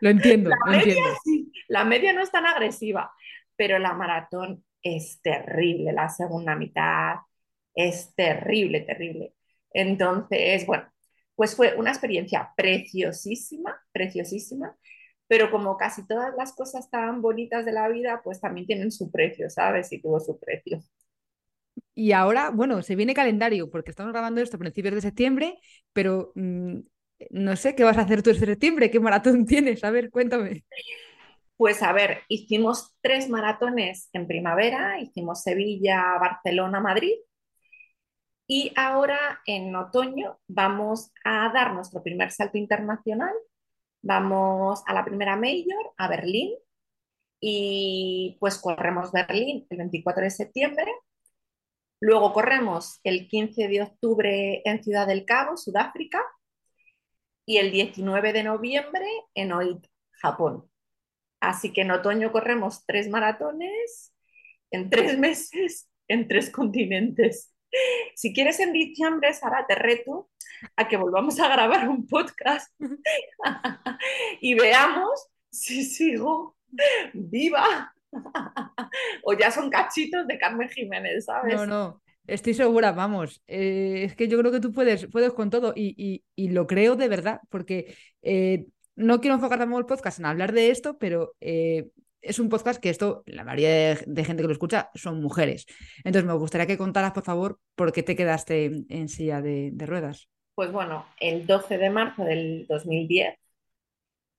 [SPEAKER 1] lo entiendo,
[SPEAKER 2] la,
[SPEAKER 1] lo
[SPEAKER 2] media,
[SPEAKER 1] entiendo.
[SPEAKER 2] Sí, la media no es tan agresiva, pero la maratón es terrible, la segunda mitad es terrible, terrible. Entonces, bueno, pues fue una experiencia preciosísima, preciosísima, pero como casi todas las cosas tan bonitas de la vida, pues también tienen su precio, ¿sabes? Y tuvo su precio.
[SPEAKER 1] Y ahora, bueno, se viene calendario, porque estamos grabando esto a principios de septiembre, pero mmm, no sé qué vas a hacer tú este septiembre, qué maratón <laughs> tienes, a ver, cuéntame.
[SPEAKER 2] Pues a ver, hicimos tres maratones en primavera, hicimos Sevilla, Barcelona, Madrid. Y ahora en otoño vamos a dar nuestro primer salto internacional. Vamos a la primera Major, a Berlín. Y pues corremos Berlín el 24 de septiembre. Luego corremos el 15 de octubre en Ciudad del Cabo, Sudáfrica, y el 19 de noviembre en Oita, Japón. Así que en otoño corremos tres maratones en tres <laughs> meses en tres continentes. Si quieres en diciembre, Sara, te reto a que volvamos a grabar un podcast <laughs> y veamos si sigo viva <laughs> o ya son cachitos de Carmen Jiménez, ¿sabes?
[SPEAKER 1] No, no, estoy segura, vamos. Eh, es que yo creo que tú puedes, puedes con todo y, lo creo de verdad, porque eh, no quiero enfocar tampoco el podcast en hablar de esto, pero eh, es un podcast que esto, la mayoría de, gente que lo escucha son mujeres. Entonces me gustaría que contaras, por favor, por qué te quedaste en, silla de, ruedas.
[SPEAKER 2] Pues bueno, el 12 de marzo del 2010,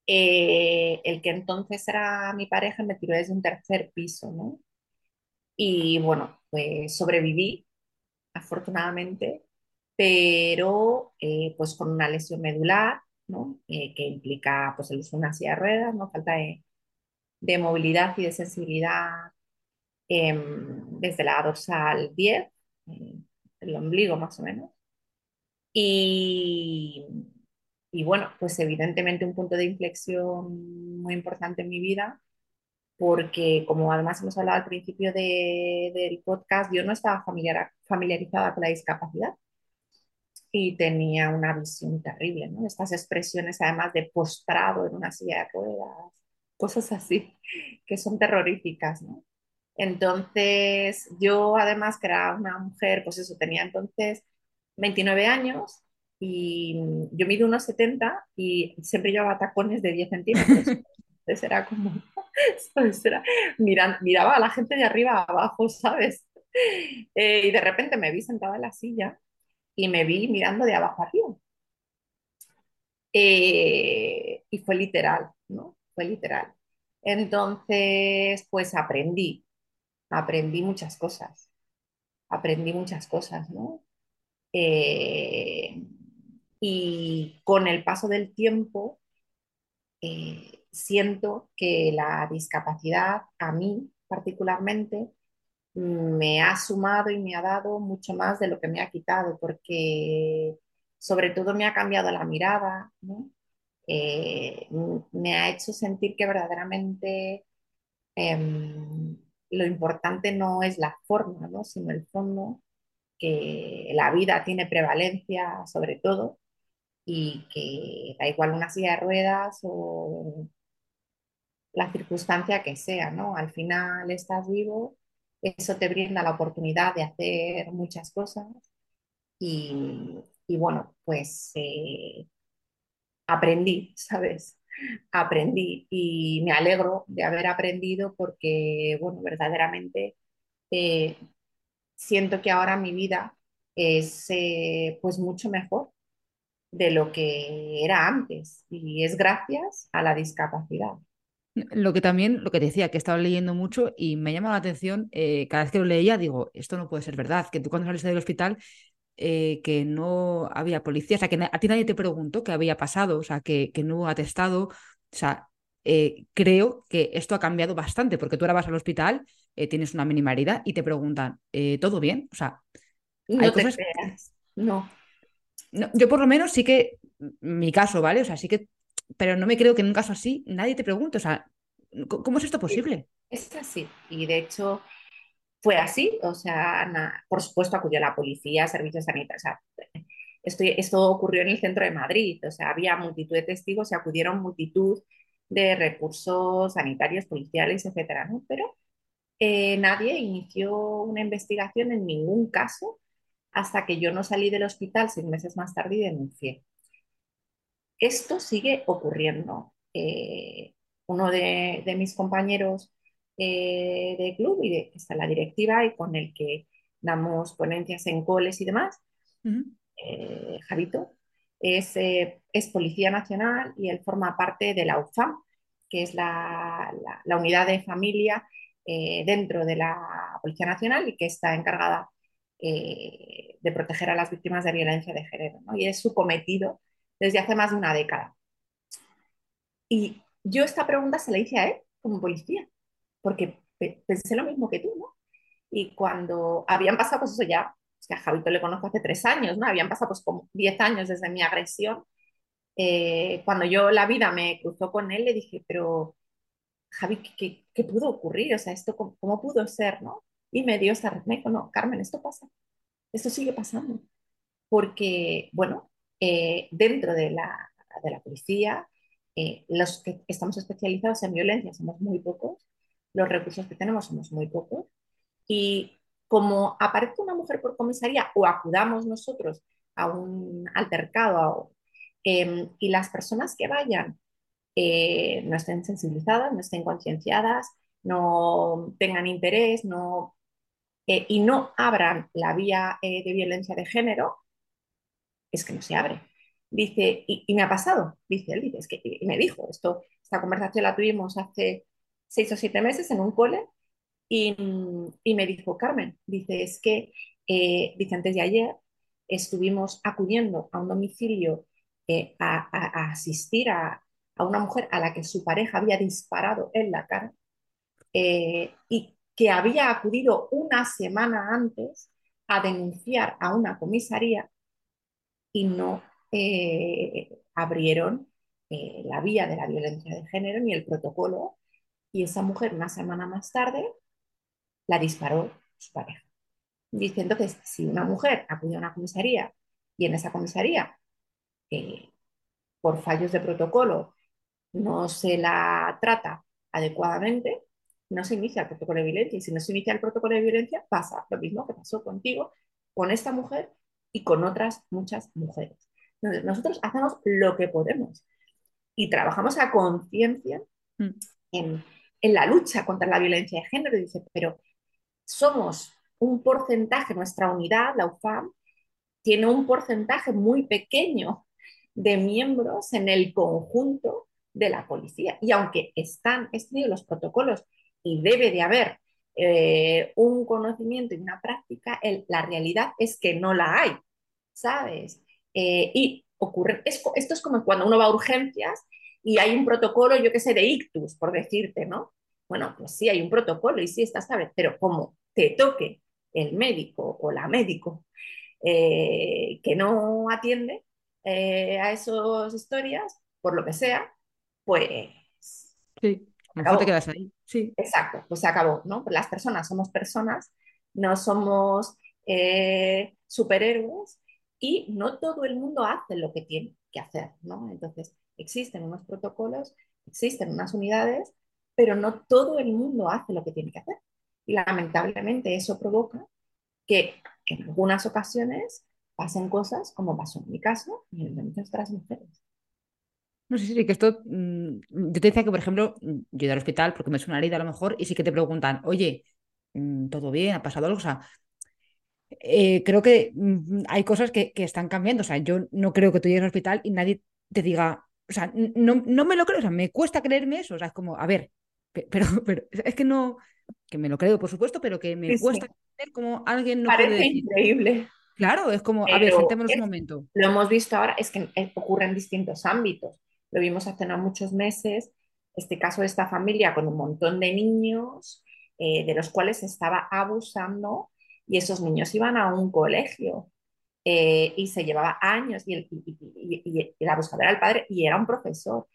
[SPEAKER 2] eh, el que entonces era mi pareja me tiró desde un tercer piso, ¿no? Y bueno, pues sobreviví, afortunadamente, pero eh, pues con una lesión medular, ¿no? Eh, que implica pues el uso de una silla de ruedas, ¿no? Falta de de movilidad y de sensibilidad em, desde la dorsal 10, eh, el ombligo más o menos. Y, y, bueno, pues evidentemente un punto de inflexión muy importante en mi vida, porque como además hemos hablado al principio del podcast, yo no estaba familiar, familiarizada con la discapacidad y tenía una visión terrible, ¿no? Estas expresiones además de postrado en una silla de ruedas, cosas así, <laughs> que son terroríficas, ¿no? Entonces, yo además que era una mujer, pues eso, tenía entonces 29 años y yo mido unos 70 y siempre llevaba tacones de 10 centímetros. <laughs> Entonces era como, <laughs> ¿sabes? Era, miraba a la gente de arriba a abajo, ¿sabes? Eh, y de repente me vi sentada en la silla y me vi mirando de abajo arriba. Eh, y fue literal, ¿no? Fue literal. Entonces, pues aprendí, aprendí muchas cosas, aprendí muchas cosas, ¿no? Eh, y con el paso del tiempo, eh, siento que la discapacidad a mí particularmente me ha sumado y me ha dado mucho más de lo que me ha quitado, porque sobre todo me ha cambiado la mirada, ¿no? Eh, me ha hecho sentir que verdaderamente em, lo importante no es la forma, ¿no? sino el fondo, que la vida tiene prevalencia sobre todo y que da igual una silla de ruedas o la circunstancia que sea, ¿no? Al final estás vivo, eso te brinda la oportunidad de hacer muchas cosas y, bueno, pues eh, aprendí, ¿sabes? Aprendí y me alegro de haber aprendido porque, bueno, verdaderamente eh, siento que ahora mi vida es eh, pues mucho mejor de lo que era antes y es gracias a la discapacidad.
[SPEAKER 1] Lo que también, lo que decía, que he estado leyendo mucho y me llama la atención, eh, cada vez que lo leía, digo, esto no puede ser verdad, que tú cuando saliste del hospital eh, que no había policía, o sea, que a ti nadie te preguntó qué había pasado, o sea, que, no hubo atestado, o sea, eh, creo que esto ha cambiado bastante, porque tú ahora vas al hospital, eh, tienes una mínima herida y te preguntan, ¿todo bien? O sea,
[SPEAKER 2] no hay cosas... No.
[SPEAKER 1] no. Yo por lo menos sí que, mi caso, ¿vale? O sea, sí que, pero no me creo que en un caso así nadie te pregunte, o sea, ¿cómo es esto posible?
[SPEAKER 2] Es así, y de hecho fue así, o sea, por supuesto acudió la policía, servicios sanitarios, esto, esto ocurrió en el centro de Madrid, o sea, había multitud de testigos y acudieron multitud de recursos sanitarios, policiales, etcétera. Pero eh, nadie inició una investigación en ningún caso hasta que yo no salí del hospital seis meses más tarde y denuncié. Esto sigue ocurriendo. Eh, uno de mis compañeros eh, de club y de, está la directiva y con el que damos ponencias en coles y demás. Eh, Javito es, eh, es, Policía Nacional y él forma parte de la UFAM, que es la, la, unidad de familia dentro de la Policía Nacional y que está encargada de proteger a las víctimas de violencia de género. ¿no? Y es su cometido desde hace más de una década. Y yo esta pregunta se la hice a él como policía porque pensé lo mismo que tú, ¿no? Y cuando habían pasado, pues eso ya, es que a Javito le conozco hace tres años, ¿no? Habían pasado pues como diez años desde mi agresión. Eh, cuando yo la vida me cruzó con él, le dije, pero Javi, ¿qué, qué, pudo ocurrir? O sea, esto, ¿cómo, cómo pudo ser, no? Y me dio esta red, me dijo, no, Carmen, esto pasa, esto sigue pasando. Porque, bueno, eh, dentro de la, de la policía, eh, los que estamos especializados en violencia somos muy pocos, los recursos que tenemos somos muy pocos, y como aparece una mujer por comisaría o acudamos nosotros a un altercado eh, y las personas que vayan eh, no estén sensibilizadas, no estén concienciadas, no tengan interés no, eh, y no abran la vía eh, de violencia de género, es que no se abre. Dice, y, me ha pasado, dice él, dice, es que y me dijo, esto, esta conversación la tuvimos hace seis o siete meses en un cole y, y me dijo, Carmen, dice, es que, dice, antes de ayer estuvimos acudiendo a un domicilio a, a, asistir a, a una mujer a la que su pareja había disparado en la cara eh, y que había acudido una semana antes a denunciar a una comisaría y no eh, abrieron eh, la vía de la violencia de género ni el protocolo y esa mujer una semana más tarde la disparó su pareja. Dice entonces, si una mujer acudió a una comisaría y en esa comisaría, por fallos de protocolo, no se la trata adecuadamente, no se inicia el protocolo de violencia. Y si no se inicia el protocolo de violencia, pasa lo mismo que pasó contigo, con esta mujer y con otras muchas mujeres. Entonces, nosotros hacemos lo que podemos y trabajamos a conciencia mm. en, en, la lucha contra la violencia de género. dice, pero somos un porcentaje, nuestra unidad, la UFAM, tiene un porcentaje muy pequeño de miembros en el conjunto de la policía. Y aunque están estudiados los protocolos y debe de haber eh, un conocimiento y una práctica, la realidad es que no la hay, ¿sabes? Eh, y ocurre, esto es como cuando uno va a urgencias y hay un protocolo, yo qué sé, de ictus, por decirte, ¿no? Bueno, pues sí, hay un protocolo y sí está, ¿sabes? Pero como te toque el médico o la médico eh, que no atiende a esas historias, por lo que sea, pues...
[SPEAKER 1] Sí, mejor te quedas ahí. Sí.
[SPEAKER 2] Exacto, pues se acabó, ¿no? Las personas somos personas, no somos eh, superhéroes y no todo el mundo hace lo que tiene que hacer, ¿no? Entonces, existen unos protocolos, existen unas unidades, pero no todo el mundo hace lo que tiene que hacer. Y lamentablemente eso provoca que en algunas ocasiones pasen cosas como pasó en mi caso y en otras mujeres.
[SPEAKER 1] No sé, sí, sí, que esto. Mm, yo te decía que, por ejemplo, mm, yo ido al hospital porque me es una herida a lo mejor y sí que te preguntan, oye, mm, ¿todo bien? ¿Ha pasado algo? O sea, eh, creo que hay cosas que, están cambiando. O sea, yo no creo que tú llegues al hospital y nadie te diga, o sea, no, no me lo creo, o sea, me cuesta creerme eso. O sea, es como, a ver, pero, <laughs> pero es que no, que me lo creo, por supuesto, pero que me cuesta creer como alguien no
[SPEAKER 2] Parece increíble.
[SPEAKER 1] Claro, es como, a ver, sentémonos un momento.
[SPEAKER 2] Lo hemos visto ahora, es que ocurre en distintos ámbitos lo vimos hace no muchos meses, este caso de esta familia con un montón de niños eh, de los cuales se estaba abusando y esos niños iban a un colegio eh, y se llevaba años y el, y, el abusador era el padre y era un profesor.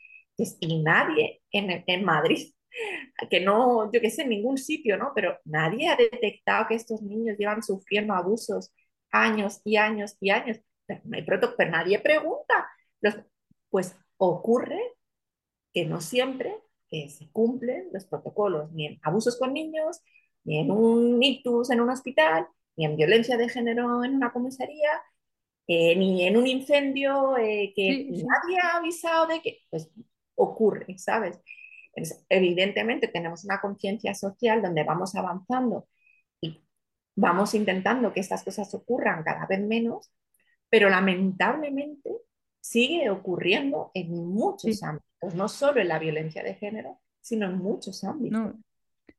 [SPEAKER 2] y nadie en, en Madrid, <laughs> que no, yo qué sé, en ningún sitio, ¿no? Pero nadie ha detectado que estos niños llevan sufriendo abusos años y años y años. Pero, no hay pero nadie pregunta. Los, pues ocurre que no siempre se cumplen los protocolos, ni en abusos con niños, ni en un ictus en un hospital, ni en violencia de género en una comisaría, eh, ni en un incendio eh, que nadie ha avisado de que, pues ocurre, ¿sabes? evidentemente tenemos una conciencia social donde vamos avanzando y vamos intentando que estas cosas ocurran cada vez menos, pero lamentablemente sigue ocurriendo en muchos ámbitos, no solo en la violencia de género, sino en muchos ámbitos.
[SPEAKER 1] No.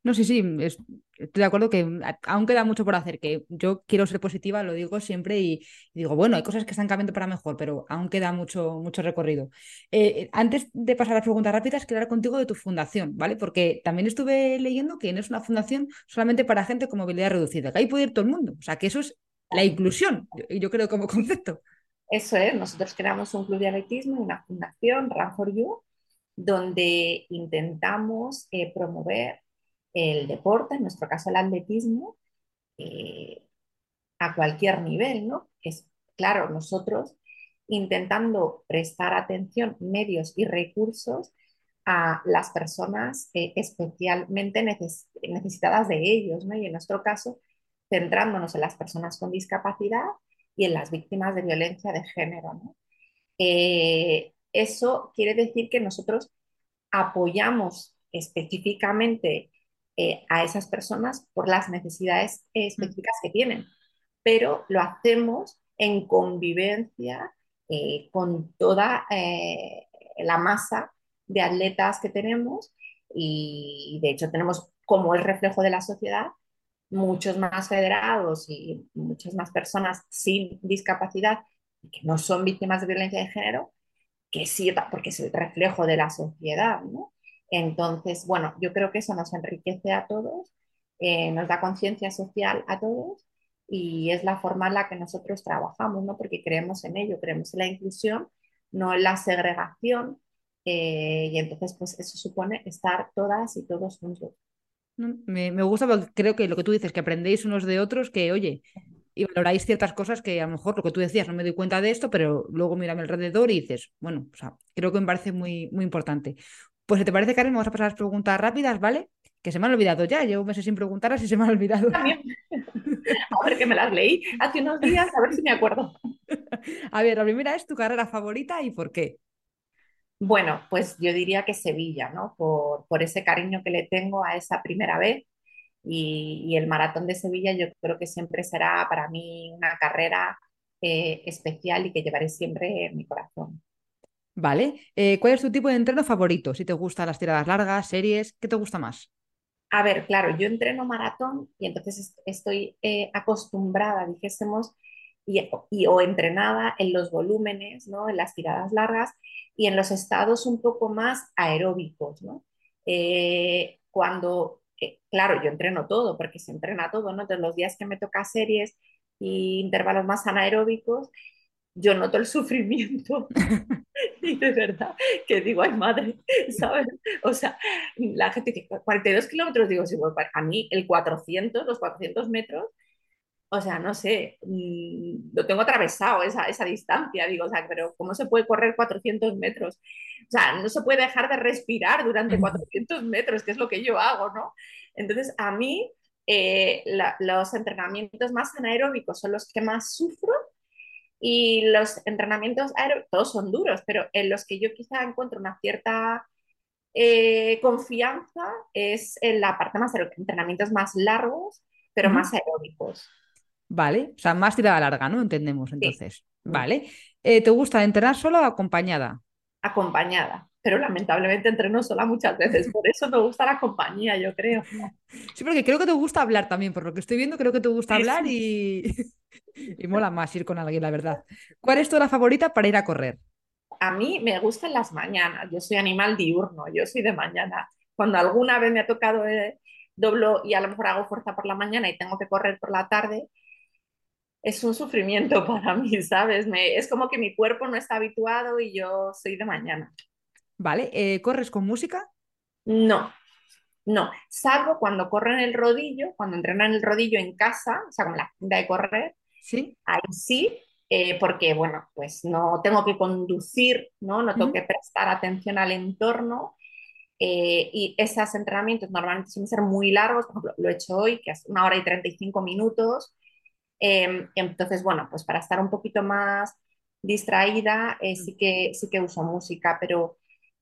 [SPEAKER 1] No, sí, sí, es- estoy de acuerdo que aún queda mucho por hacer, que yo quiero ser positiva, lo digo siempre y, y digo, bueno, hay cosas que están cambiando para mejor, pero aún queda mucho, mucho recorrido. Eh, eh, antes de pasar a las preguntas rápidas, quiero hablar contigo de tu fundación, ¿vale? Porque también estuve leyendo que no es una fundación solamente para gente con movilidad reducida, que ahí puede ir todo el mundo, o sea, que eso es la inclusión, yo, yo creo como concepto.
[SPEAKER 2] Eso es, nosotros creamos un club de atletismo y una fundación, Run for You, donde intentamos eh, promover el deporte, en nuestro caso el atletismo, eh, a cualquier nivel, ¿no? Es claro, nosotros intentando prestar atención, medios y recursos a las personas eh, especialmente neces necesitadas de ellos, ¿no? Y en nuestro caso, centrándonos en las personas con discapacidad y en las víctimas de violencia de género, ¿no? Eh, eso quiere decir que nosotros apoyamos específicamente eh, a esas personas por las necesidades eh,
[SPEAKER 1] Mm,
[SPEAKER 2] específicas que tienen, pero lo hacemos en convivencia eh, con toda eh, la masa de atletas que tenemos. Y de hecho tenemos como el reflejo de la sociedad muchos más federados y muchas más personas sin discapacidad que no son víctimas de violencia de género que sirva, porque es el reflejo de la sociedad, ¿no? Entonces, bueno, yo creo que eso nos enriquece a todos, eh, nos da conciencia social a todos y es la forma en la que nosotros trabajamos, ¿no? Porque creemos en ello, creemos en la inclusión, no en la segregación, eh, y entonces, pues eso supone estar todas y todos juntos.
[SPEAKER 1] Me, me gusta porque creo que lo que tú dices, que aprendéis unos de otros, que oye, y valoráis ciertas cosas que a lo mejor lo que tú decías, no me doy cuenta de esto, pero luego mira a alrededor y dices, bueno, o sea, creo que me parece muy, muy importante. Pues si te parece, Karen, vamos a pasar a las preguntas rápidas, ¿vale? Que se me han olvidado ya, llevo meses sin preguntarlas y se me han olvidado.
[SPEAKER 2] También, <laughs> a ver que me las leí hace unos días, a ver si me acuerdo.
[SPEAKER 1] A ver, la primera es tu carrera favorita y por qué.
[SPEAKER 2] Bueno, pues yo diría que Sevilla, ¿no? Por, por ese cariño que le tengo a esa primera vez y, y el maratón de Sevilla yo creo que siempre será para mí una carrera eh, especial y que llevaré siempre en mi corazón.
[SPEAKER 1] Vale, eh, ¿cuál es tu tipo de entreno favorito? Si te gustan las tiradas largas, series, ¿qué te gusta más?
[SPEAKER 2] A ver, claro, yo entreno maratón y entonces est- estoy eh, acostumbrada, dijésemos, y, y- o entrenada en los volúmenes, ¿no? En las tiradas largas y en los estados un poco más aeróbicos, ¿no? Eh, cuando, claro, yo entreno todo, porque se entrena todo, ¿no? Entonces los días que me toca series y intervalos más anaeróbicos, yo noto el <laughs> sufrimiento <laughs> <laughs> y de verdad que digo, ay madre, ¿sabes? O sea, la gente dice 42 kilómetros, digo, sí, bueno, a mí el 400, los 400 metros, o sea, no sé, mm, lo tengo atravesado esa, esa distancia, digo, o sea, pero ¿cómo se puede correr 400 metros? O sea, no se puede dejar de respirar durante 400 metros, que es lo que yo hago, ¿no? Entonces, a mí, eh, la- los entrenamientos más anaeróbicos son los que más sufro y los entrenamientos aeróbicos, todos son duros, pero en los que yo quizá encuentro una cierta eh, confianza es en la parte más aeróbica, entrenamientos más largos, pero más aeróbicos.
[SPEAKER 1] Vale, o sea, más tirada larga, ¿no? Entendemos entonces. Vale. Eh, ¿te gusta entrenar sola o acompañada?
[SPEAKER 2] acompañada, pero lamentablemente entreno sola muchas veces, por eso me gusta la compañía, yo creo. <laughs>
[SPEAKER 1] Sí, porque creo que te gusta hablar también, por lo que estoy viendo, creo que te gusta hablar y, <laughs> <laughs> y mola más ir con alguien, la verdad. ¿Cuál es tu hora favorita para ir a correr?
[SPEAKER 2] A mí me gustan las mañanas, yo soy animal diurno, yo soy de mañana. Cuando alguna vez me ha tocado eh, doblo y a lo mejor hago fuerza por la mañana y tengo que correr por la tarde, es un sufrimiento <laughs> para mí, ¿sabes? Me, es como que mi cuerpo no está habituado y yo soy de mañana.
[SPEAKER 1] Vale, eh, ¿corres con música?
[SPEAKER 2] No, no, salvo cuando corro en el rodillo, cuando entreno en el rodillo en casa, o sea, como la de correr,
[SPEAKER 1] Sí.
[SPEAKER 2] ahí sí, eh, porque bueno, pues no tengo que conducir, ¿no? No tengo que prestar atención al entorno eh, y esos entrenamientos normalmente suelen ser muy largos, por ejemplo, lo he hecho hoy, que es una hora y 35 minutos, eh, entonces, bueno, pues para estar un poquito más distraída, eh, sí que, sí que uso música, pero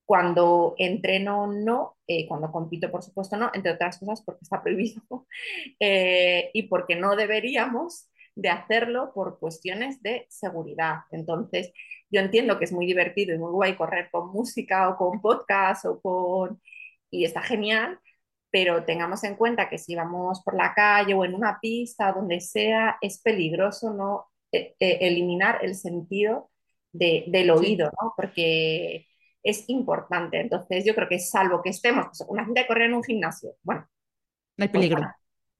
[SPEAKER 2] cuando entreno no, eh, cuando compito por supuesto no, entre otras cosas porque está prohibido <laughs> eh, y porque no deberíamos de hacerlo por cuestiones de seguridad. Entonces, yo entiendo que es muy divertido y muy guay correr con música o con podcast o con... y está genial, pero tengamos en cuenta que si vamos por la calle o en una pista, donde sea, es peligroso no eh, eh, eliminar el sentido de, del oído, ¿no? Porque es importante. Entonces, yo creo que salvo que estemos, pues, una gente de correr en un gimnasio, bueno,
[SPEAKER 1] no hay
[SPEAKER 2] pues
[SPEAKER 1] peligro.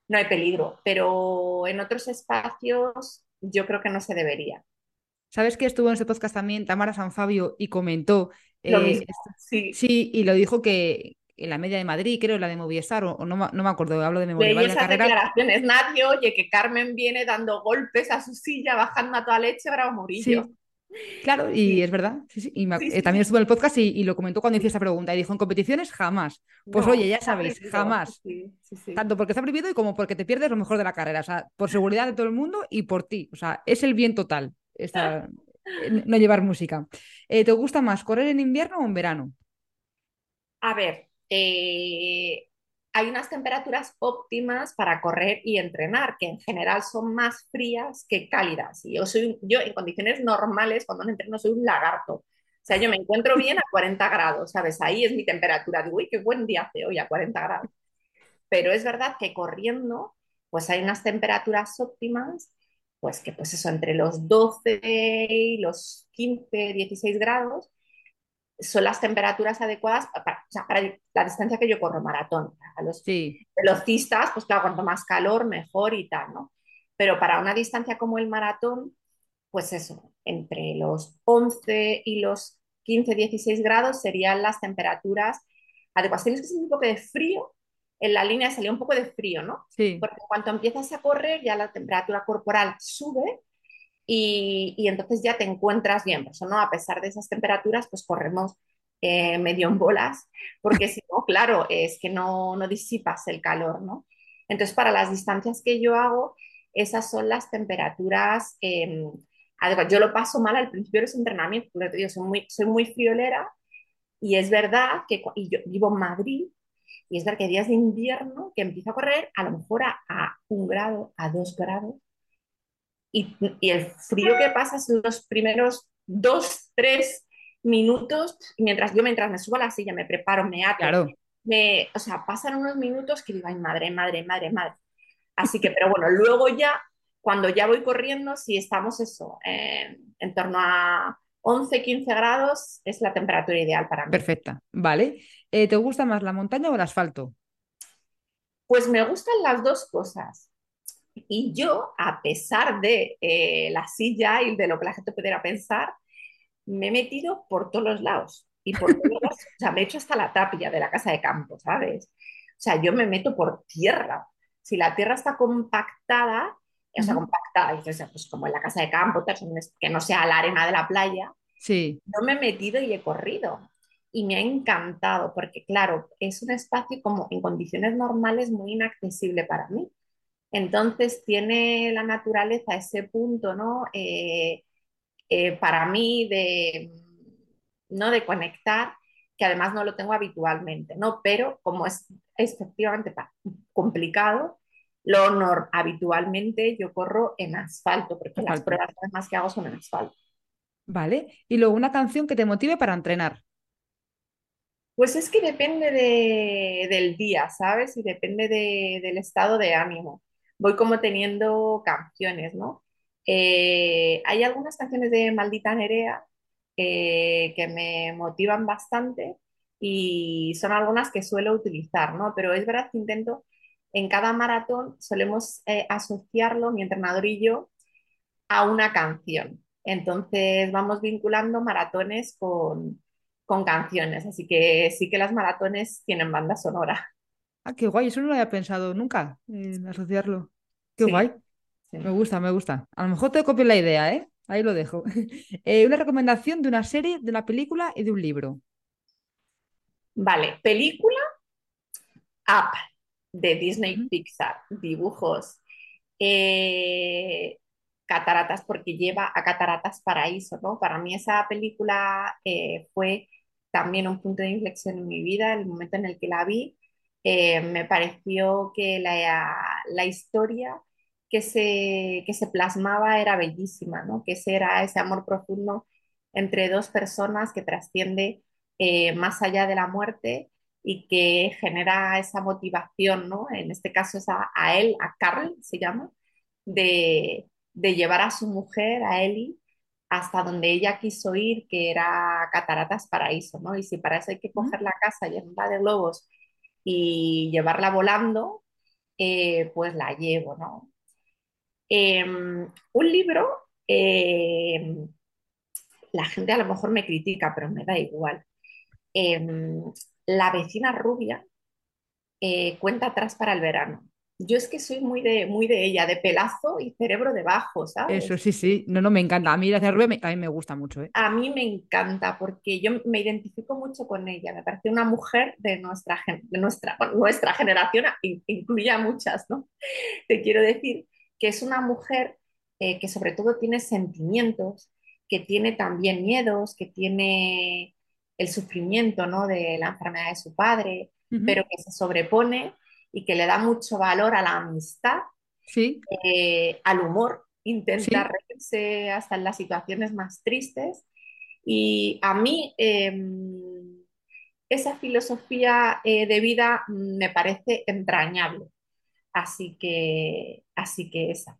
[SPEAKER 2] No hay peligro, pero en otros espacios yo creo que no se debería.
[SPEAKER 1] ¿Sabes que estuvo en ese podcast también Tamara Sanfabio y comentó,
[SPEAKER 2] Lo
[SPEAKER 1] eh,
[SPEAKER 2] mismo, sí.
[SPEAKER 1] sí, y lo dijo que en la media de Madrid, creo, la de Movistar, o, no, me acuerdo, hablo de memoria,
[SPEAKER 2] Leí esas
[SPEAKER 1] carrera,
[SPEAKER 2] declaraciones. Nadie oye que Carmen viene dando golpes a su silla, bajando a toda leche, Bravo Murillo.
[SPEAKER 1] sí, claro, y
[SPEAKER 2] Sí,
[SPEAKER 1] es verdad, sí, sí, y me eh, también estuvo en el podcast y, y lo comentó cuando hice esa pregunta, y dijo, en competiciones jamás. Pues
[SPEAKER 2] No,
[SPEAKER 1] oye, ya sabéis, jamás. Tanto porque está prohibido y como porque te pierdes lo mejor de la carrera. O sea, por seguridad de todo el mundo y por ti. O sea, es el bien total esta, eh, no llevar música. Eh, ¿te gusta más correr en invierno o en verano?
[SPEAKER 2] A ver, eh, hay unas temperaturas óptimas para correr y entrenar, que en general son más frías que cálidas. Y yo soy, yo en condiciones normales, cuando no entreno, soy un lagarto. O sea, yo me encuentro <laughs> bien a 40 grados, ¿sabes? Ahí es mi temperatura. Digo, uy, qué buen día hace hoy a 40 grados. Pero es verdad que corriendo, pues hay unas temperaturas óptimas, pues que pues eso, entre los 12 y los 15, 16 grados, son las temperaturas adecuadas para, o sea, para la distancia que yo corro, maratón. A los
[SPEAKER 1] Sí,
[SPEAKER 2] velocistas, pues claro, cuanto más calor, mejor y tal, ¿no? Pero para una distancia como el maratón, pues eso, entre los 11 y los 15, 16 grados serían las temperaturas adecuadas. Tienes que sentir un poco de frío, en la línea salía un poco de frío, ¿no?
[SPEAKER 1] sí,
[SPEAKER 2] Porque cuando empiezas a correr ya la temperatura corporal sube y, entonces ya te encuentras bien. Por eso, ¿no? A pesar de esas temperaturas, pues corremos eh, medio en bolas, porque si no, claro, es que no, no disipas el calor, ¿no? Entonces, para las distancias que yo hago, esas son las temperaturas adecuadas. Yo lo paso mal al principio de los entrenamientos, porque te digo, soy muy, soy muy friolera y es verdad que y yo vivo en Madrid y es verdad que días de invierno que empiezo a correr a lo mejor a un grado, a dos grados y, y el frío que pasas los primeros dos, tres minutos, mientras yo mientras me subo a la silla, me preparo, me ato,
[SPEAKER 1] claro.
[SPEAKER 2] me, o sea, pasan unos minutos que digo, ay, madre, madre, madre, madre. Así que, pero bueno, luego ya, cuando ya voy corriendo, si estamos eso, eh, en torno a 11, 15 grados, es la temperatura ideal para mí.
[SPEAKER 1] Perfecta. Vale. Eh, ¿te gusta más la montaña o el asfalto?
[SPEAKER 2] Pues me gustan las dos cosas. Y yo, a pesar de eh, la silla y de lo que la gente pudiera pensar, me he metido por todos los lados. Y por todos <laughs> los, o sea, me he hecho hasta la tapia de la casa de campo, ¿sabes? O sea, yo me meto por tierra. Si la tierra está compactada, o sea, compactada, dices, pues como en la casa de campo, que no sea la arena de la playa,
[SPEAKER 1] Sí,
[SPEAKER 2] yo me he metido y he corrido. Y me ha encantado, porque claro, es un espacio como en condiciones normales muy inaccesible para mí. Entonces tiene la naturaleza ese punto, ¿no? Eh, eh, para mí de, ¿no? de conectar, que además no lo tengo habitualmente, ¿no? Pero como es efectivamente complicado, lo nor habitualmente yo corro en asfalto, porque las pruebas más que hago son en asfalto.
[SPEAKER 1] Vale. Y luego una canción que te motive para entrenar.
[SPEAKER 2] Pues es que depende de, del día, ¿sabes? Y depende de, del estado de ánimo. Voy como teniendo canciones, ¿no? Eh, hay algunas canciones de Maldita Nerea eh, que me motivan bastante y son algunas que suelo utilizar, ¿no? Pero es verdad que intento, en cada maratón solemos eh, asociarlo, mi entrenador y yo, a una canción. Entonces vamos vinculando maratones con, con canciones, así que sí que las maratones tienen banda sonora.
[SPEAKER 1] Ah, qué guay, eso no lo había pensado nunca, en asociarlo. Qué
[SPEAKER 2] Sí,
[SPEAKER 1] guay. Me gusta, me gusta. A lo mejor te copio la idea, ¿eh? Ahí lo dejo. <laughs> Eh, una recomendación de una serie, de una película y de un libro.
[SPEAKER 2] Vale, película Up de Disney. Pixar, dibujos. Eh, Cataratas, porque lleva a Cataratas Paraíso, ¿no? Para mí esa película eh, fue también un punto de inflexión en mi vida, el momento en el que la vi, eh, me pareció que la, la historia que se, que se plasmaba era bellísima, ¿no? Que ese era ese amor profundo entre dos personas que trasciende eh, más allá de la muerte y que genera esa motivación, ¿no? En este caso es a, a él, a Carl se llama, de, de llevar a su mujer, a Ellie, hasta donde ella quiso ir, que era Cataratas Paraíso, ¿no? Y si para eso hay que coger la casa, llenarla de globos y llevarla volando, eh, pues la llevo, ¿no? Em, un libro, em, la gente a lo mejor me critica, pero me da igual. Em, la vecina rubia eh, cuenta atrás para el verano yo es que soy muy de, muy de ella, de pelazo y cerebro debajo, ¿sabes?
[SPEAKER 1] Eso sí, sí. No, no, me encanta. A mí la rubia a mí me gusta mucho. ¿eh?
[SPEAKER 2] A mí me encanta porque yo me identifico mucho con ella. Me parece una mujer de nuestra, de nuestra, nuestra generación, incluye a muchas, ¿no? <laughs> Te quiero decir que es una mujer eh, que sobre todo tiene sentimientos, que tiene también miedos, que tiene el sufrimiento, ¿no? De la enfermedad de su padre, pero que se sobrepone y que le da mucho valor a la amistad,
[SPEAKER 1] ¿Sí?
[SPEAKER 2] Eh, al humor, intenta reírse hasta en las situaciones más tristes. Y a mí em, esa filosofía eh, de vida me parece entrañable. Así que, así que esa.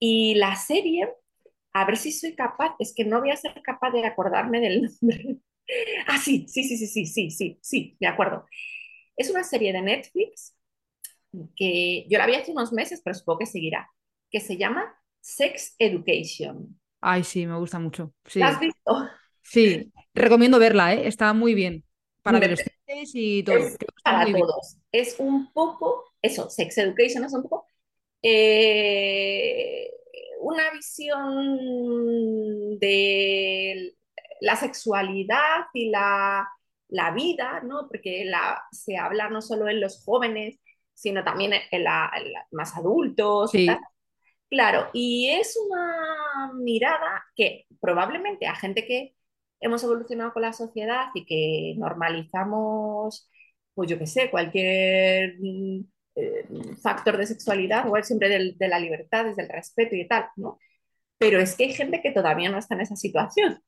[SPEAKER 2] Y la serie, a ver si soy capaz, es que no voy a ser capaz de acordarme del nombre. <laughs> ah, sí, sí, sí, sí, sí, sí, sí, sí, de acuerdo. Es una serie de Netflix que yo la vi hace unos meses, pero supongo que seguirá, que se llama Sex Education.
[SPEAKER 1] Ay, sí, me gusta mucho. Sí.
[SPEAKER 2] ¿La has visto?
[SPEAKER 1] Sí, recomiendo verla, ¿eh? está muy bien. Para adolescentes y todo.
[SPEAKER 2] Es para todos. Es un poco, eso, Sex Education es un poco eh, una visión de la sexualidad y la la vida, ¿no? Porque la, se habla no solo en los jóvenes, sino también en, la, más adultos. Claro, y es una mirada que probablemente a gente que hemos evolucionado con la sociedad y que normalizamos, pues yo qué sé, cualquier eh, factor de sexualidad, o siempre de la libertad, desde el respeto y tal, ¿no? Pero es que hay gente que todavía no está en esa situación.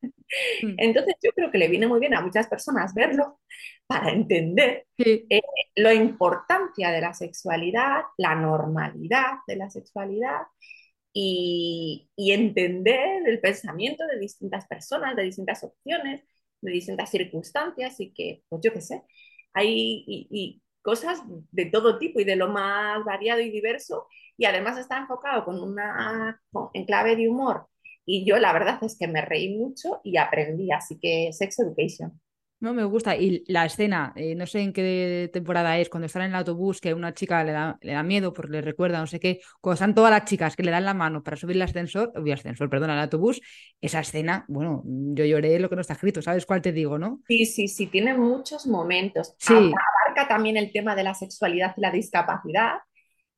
[SPEAKER 2] Mm. Entonces yo creo que le viene muy bien a muchas personas verlo para entender eh, la importancia de la sexualidad, la normalidad de la sexualidad y, entender el pensamiento de distintas personas, de distintas opciones, de distintas circunstancias y que, pues yo qué sé, hay cosas de todo tipo y de lo más variado y diverso y además está enfocado con una en clave de humor y yo la verdad es que me reí mucho y aprendí, así que Sex Education.
[SPEAKER 1] No me gusta. Y la escena, eh, no sé en qué temporada es, cuando están en el autobús, que una chica le da, le da miedo porque le recuerda, no sé qué, cuando están todas las chicas que le dan la mano para subir el ascensor, el ascensor, perdón, al autobús, esa escena, bueno, yo lloré lo que no está escrito, ¿sabes cuál te digo, no?
[SPEAKER 2] Sí, sí, sí, tiene muchos momentos. Sí. Abarca también el tema de la sexualidad y la discapacidad,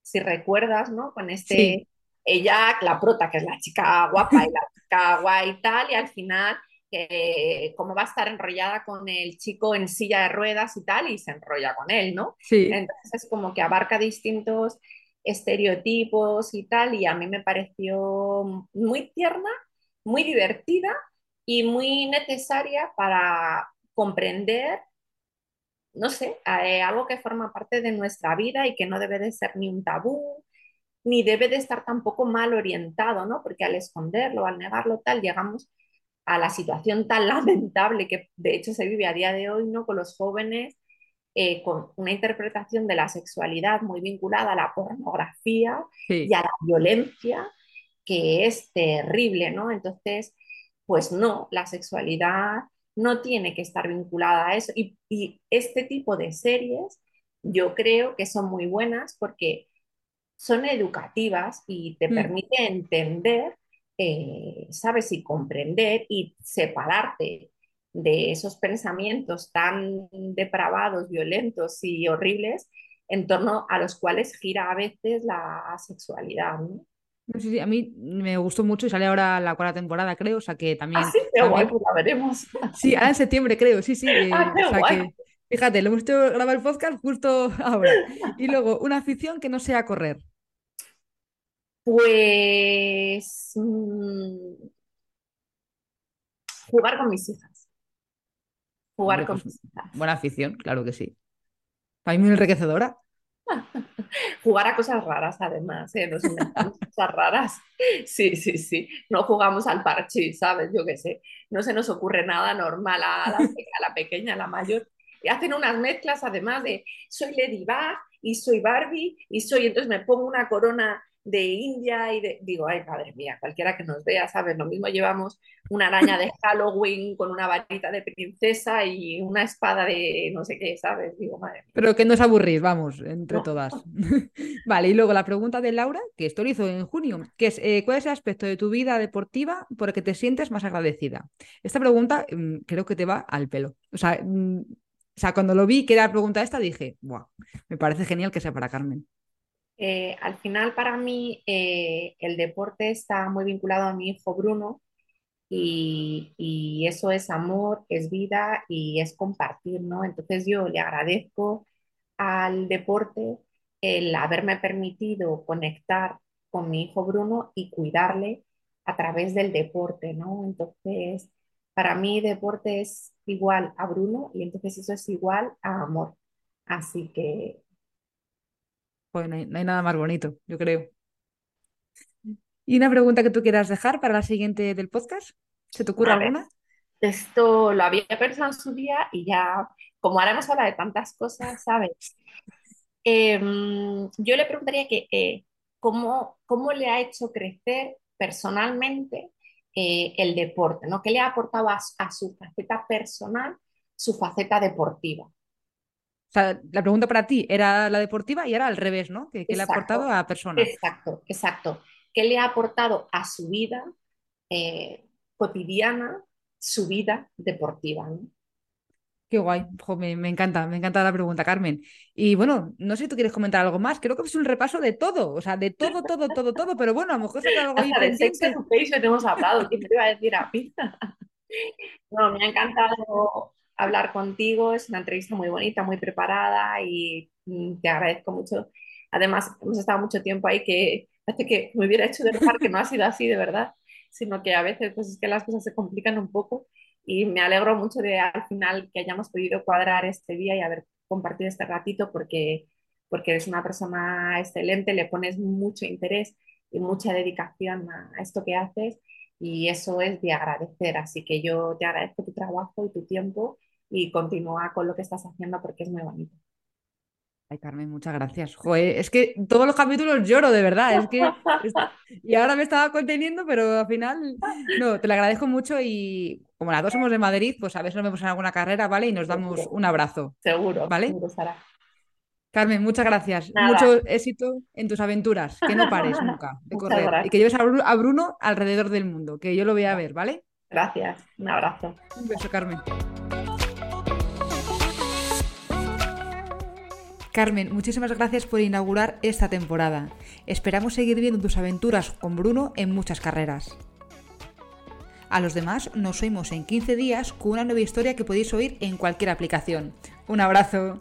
[SPEAKER 2] si recuerdas, ¿no? Con este, ella, la prota, que es la chica guapa y la <laughs> chica guay y tal, y al final, eh, como va a estar enrollada con el chico en silla de ruedas y tal, y se enrolla con él, ¿no?
[SPEAKER 1] Sí.
[SPEAKER 2] Entonces, es como que abarca distintos estereotipos y tal, y a mí me pareció muy tierna, muy divertida y muy necesaria para comprender no sé, eh, algo que forma parte de nuestra vida y que no debe de ser ni un tabú, ni debe de estar tampoco mal orientado, ¿no? Porque al esconderlo, al negarlo, tal, llegamos a la situación tan <laughs> lamentable que de hecho se vive a día de hoy, ¿no? Con los jóvenes, eh, con una interpretación de la sexualidad muy vinculada a la pornografía y a la violencia, que es terrible, ¿no? Entonces, pues no, la sexualidad no tiene que estar vinculada a eso. Y, este tipo de series yo creo que son muy buenas porque son educativas y te mm. permite entender, eh, sabes, y comprender y separarte de esos pensamientos tan depravados, violentos y horribles en torno a los cuales gira a veces la sexualidad. ¿no?
[SPEAKER 1] Sí, a mí me gustó mucho y sale ahora la cuarta temporada, creo, o sea que también...
[SPEAKER 2] Ah, sí, qué guay, pues la veremos.
[SPEAKER 1] Sí, ahora en septiembre, creo, sí, sí. <laughs>
[SPEAKER 2] Ah, qué guay.
[SPEAKER 1] fíjate, lo hemos hecho grabar el podcast justo <laughs> ahora. Y luego, una afición que no sea correr.
[SPEAKER 2] Pues... Mm, jugar con mis hijas. Jugar con
[SPEAKER 1] pues, Buena afición, claro que sí. Para mí muy enriquecedora.
[SPEAKER 2] Jugar a cosas raras, además, ¿eh? Nos <laughs> cosas raras. Sí, sí, sí. No jugamos al parche, ¿sabes? Yo qué sé. No se nos ocurre nada normal a la, <laughs> a la pequeña, a la mayor. Y hacen unas mezclas, además de soy Ladybug y soy Barbie y soy, entonces me pongo una corona de India y de, digo, ay, madre mía, cualquiera que nos vea, ¿sabes? Lo mismo llevamos una araña de Halloween con una varita de princesa y una espada de no sé qué, ¿sabes? Digo, madre mía.
[SPEAKER 1] Pero que no os aburrís, vamos, entre todas. <laughs> vale, y luego la pregunta de Laura, que esto lo hizo en junio, que es, eh, ¿cuál es el aspecto de tu vida deportiva por el que te sientes más agradecida? Esta pregunta mm, creo que te va al pelo. O sea, mm, o sea, cuando lo vi que era la pregunta esta, dije, wow, me parece genial que sea para Carmen.
[SPEAKER 2] Eh, al final para mí eh, el deporte está muy vinculado a mi hijo Bruno y, eso es amor, es vida y es compartir, ¿no? Entonces yo le agradezco al deporte el haberme permitido conectar con mi hijo Bruno y cuidarle a través del deporte, ¿no? Entonces, para mí deporte es igual a Bruno y entonces eso es igual a amor. Así que
[SPEAKER 1] no hay, nada más bonito, yo creo. ¿Y una pregunta que tú quieras dejar para la siguiente del podcast? ¿Se te ocurre alguna?
[SPEAKER 2] Esto lo había pensado en su día y ya, como ahora hemos hablado de tantas cosas, ¿sabes? Em, yo le preguntaría que eh, ¿cómo, cómo le ha hecho crecer personalmente eh, el deporte, ¿no? ¿Qué le ha aportado a, su faceta personal, su faceta deportiva?
[SPEAKER 1] O sea, la pregunta para ti era la deportiva y era al revés, ¿no? ¿Qué, le ha aportado a personas?
[SPEAKER 2] Exacto, exacto. ¿Qué le ha aportado a su vida eh, cotidiana, su vida deportiva?
[SPEAKER 1] Qué guay, me, encanta, me encanta la pregunta, Carmen. Y bueno, no sé si tú quieres comentar algo más, creo que es un repaso de todo, o sea, de todo, todo, todo, todo, pero bueno, a lo mejor se <laughs> algo ahí
[SPEAKER 2] pendiente. Hemos hablado, ¿qué te iba a decir a mí? <laughs> no, me ha encantado hablar contigo. Es una entrevista muy bonita, muy preparada y mm, te agradezco mucho. Además, hemos estado mucho tiempo ahí que parece que me hubiera hecho de dejar que no ha sido así de verdad, sino que a veces pues es que las cosas se complican un poco y me alegro mucho de al final que hayamos podido cuadrar este día y haber compartido este ratito porque, porque eres una persona excelente, le pones mucho interés y mucha dedicación a esto que haces y eso es de agradecer. Así que yo te agradezco tu trabajo y tu tiempo y continúa con lo que estás haciendo porque es muy bonito.
[SPEAKER 1] Ay, Carmen, muchas gracias. Joder, es que todos los capítulos lloro, de verdad. Es que y ahora me estaba conteniendo, pero al final, no, te lo agradezco mucho y como las dos somos de Madrid, pues a veces nos vemos en alguna carrera, ¿vale? Y nos damos un abrazo.
[SPEAKER 2] Seguro,
[SPEAKER 1] ¿vale?
[SPEAKER 2] Seguro,
[SPEAKER 1] Carmen, muchas gracias. Mucho éxito en tus aventuras. Que no pares nunca de correr. Y que lleves a Bruno alrededor del mundo, que yo lo voy a ver, ¿vale?
[SPEAKER 2] Gracias. Un abrazo.
[SPEAKER 1] Un beso, Carmen. Carmen, muchísimas gracias por inaugurar esta temporada. Esperamos seguir viendo tus aventuras con Bruno en muchas carreras. A los demás nos oímos en 15 días con una nueva historia que podéis oír en cualquier aplicación. Un abrazo.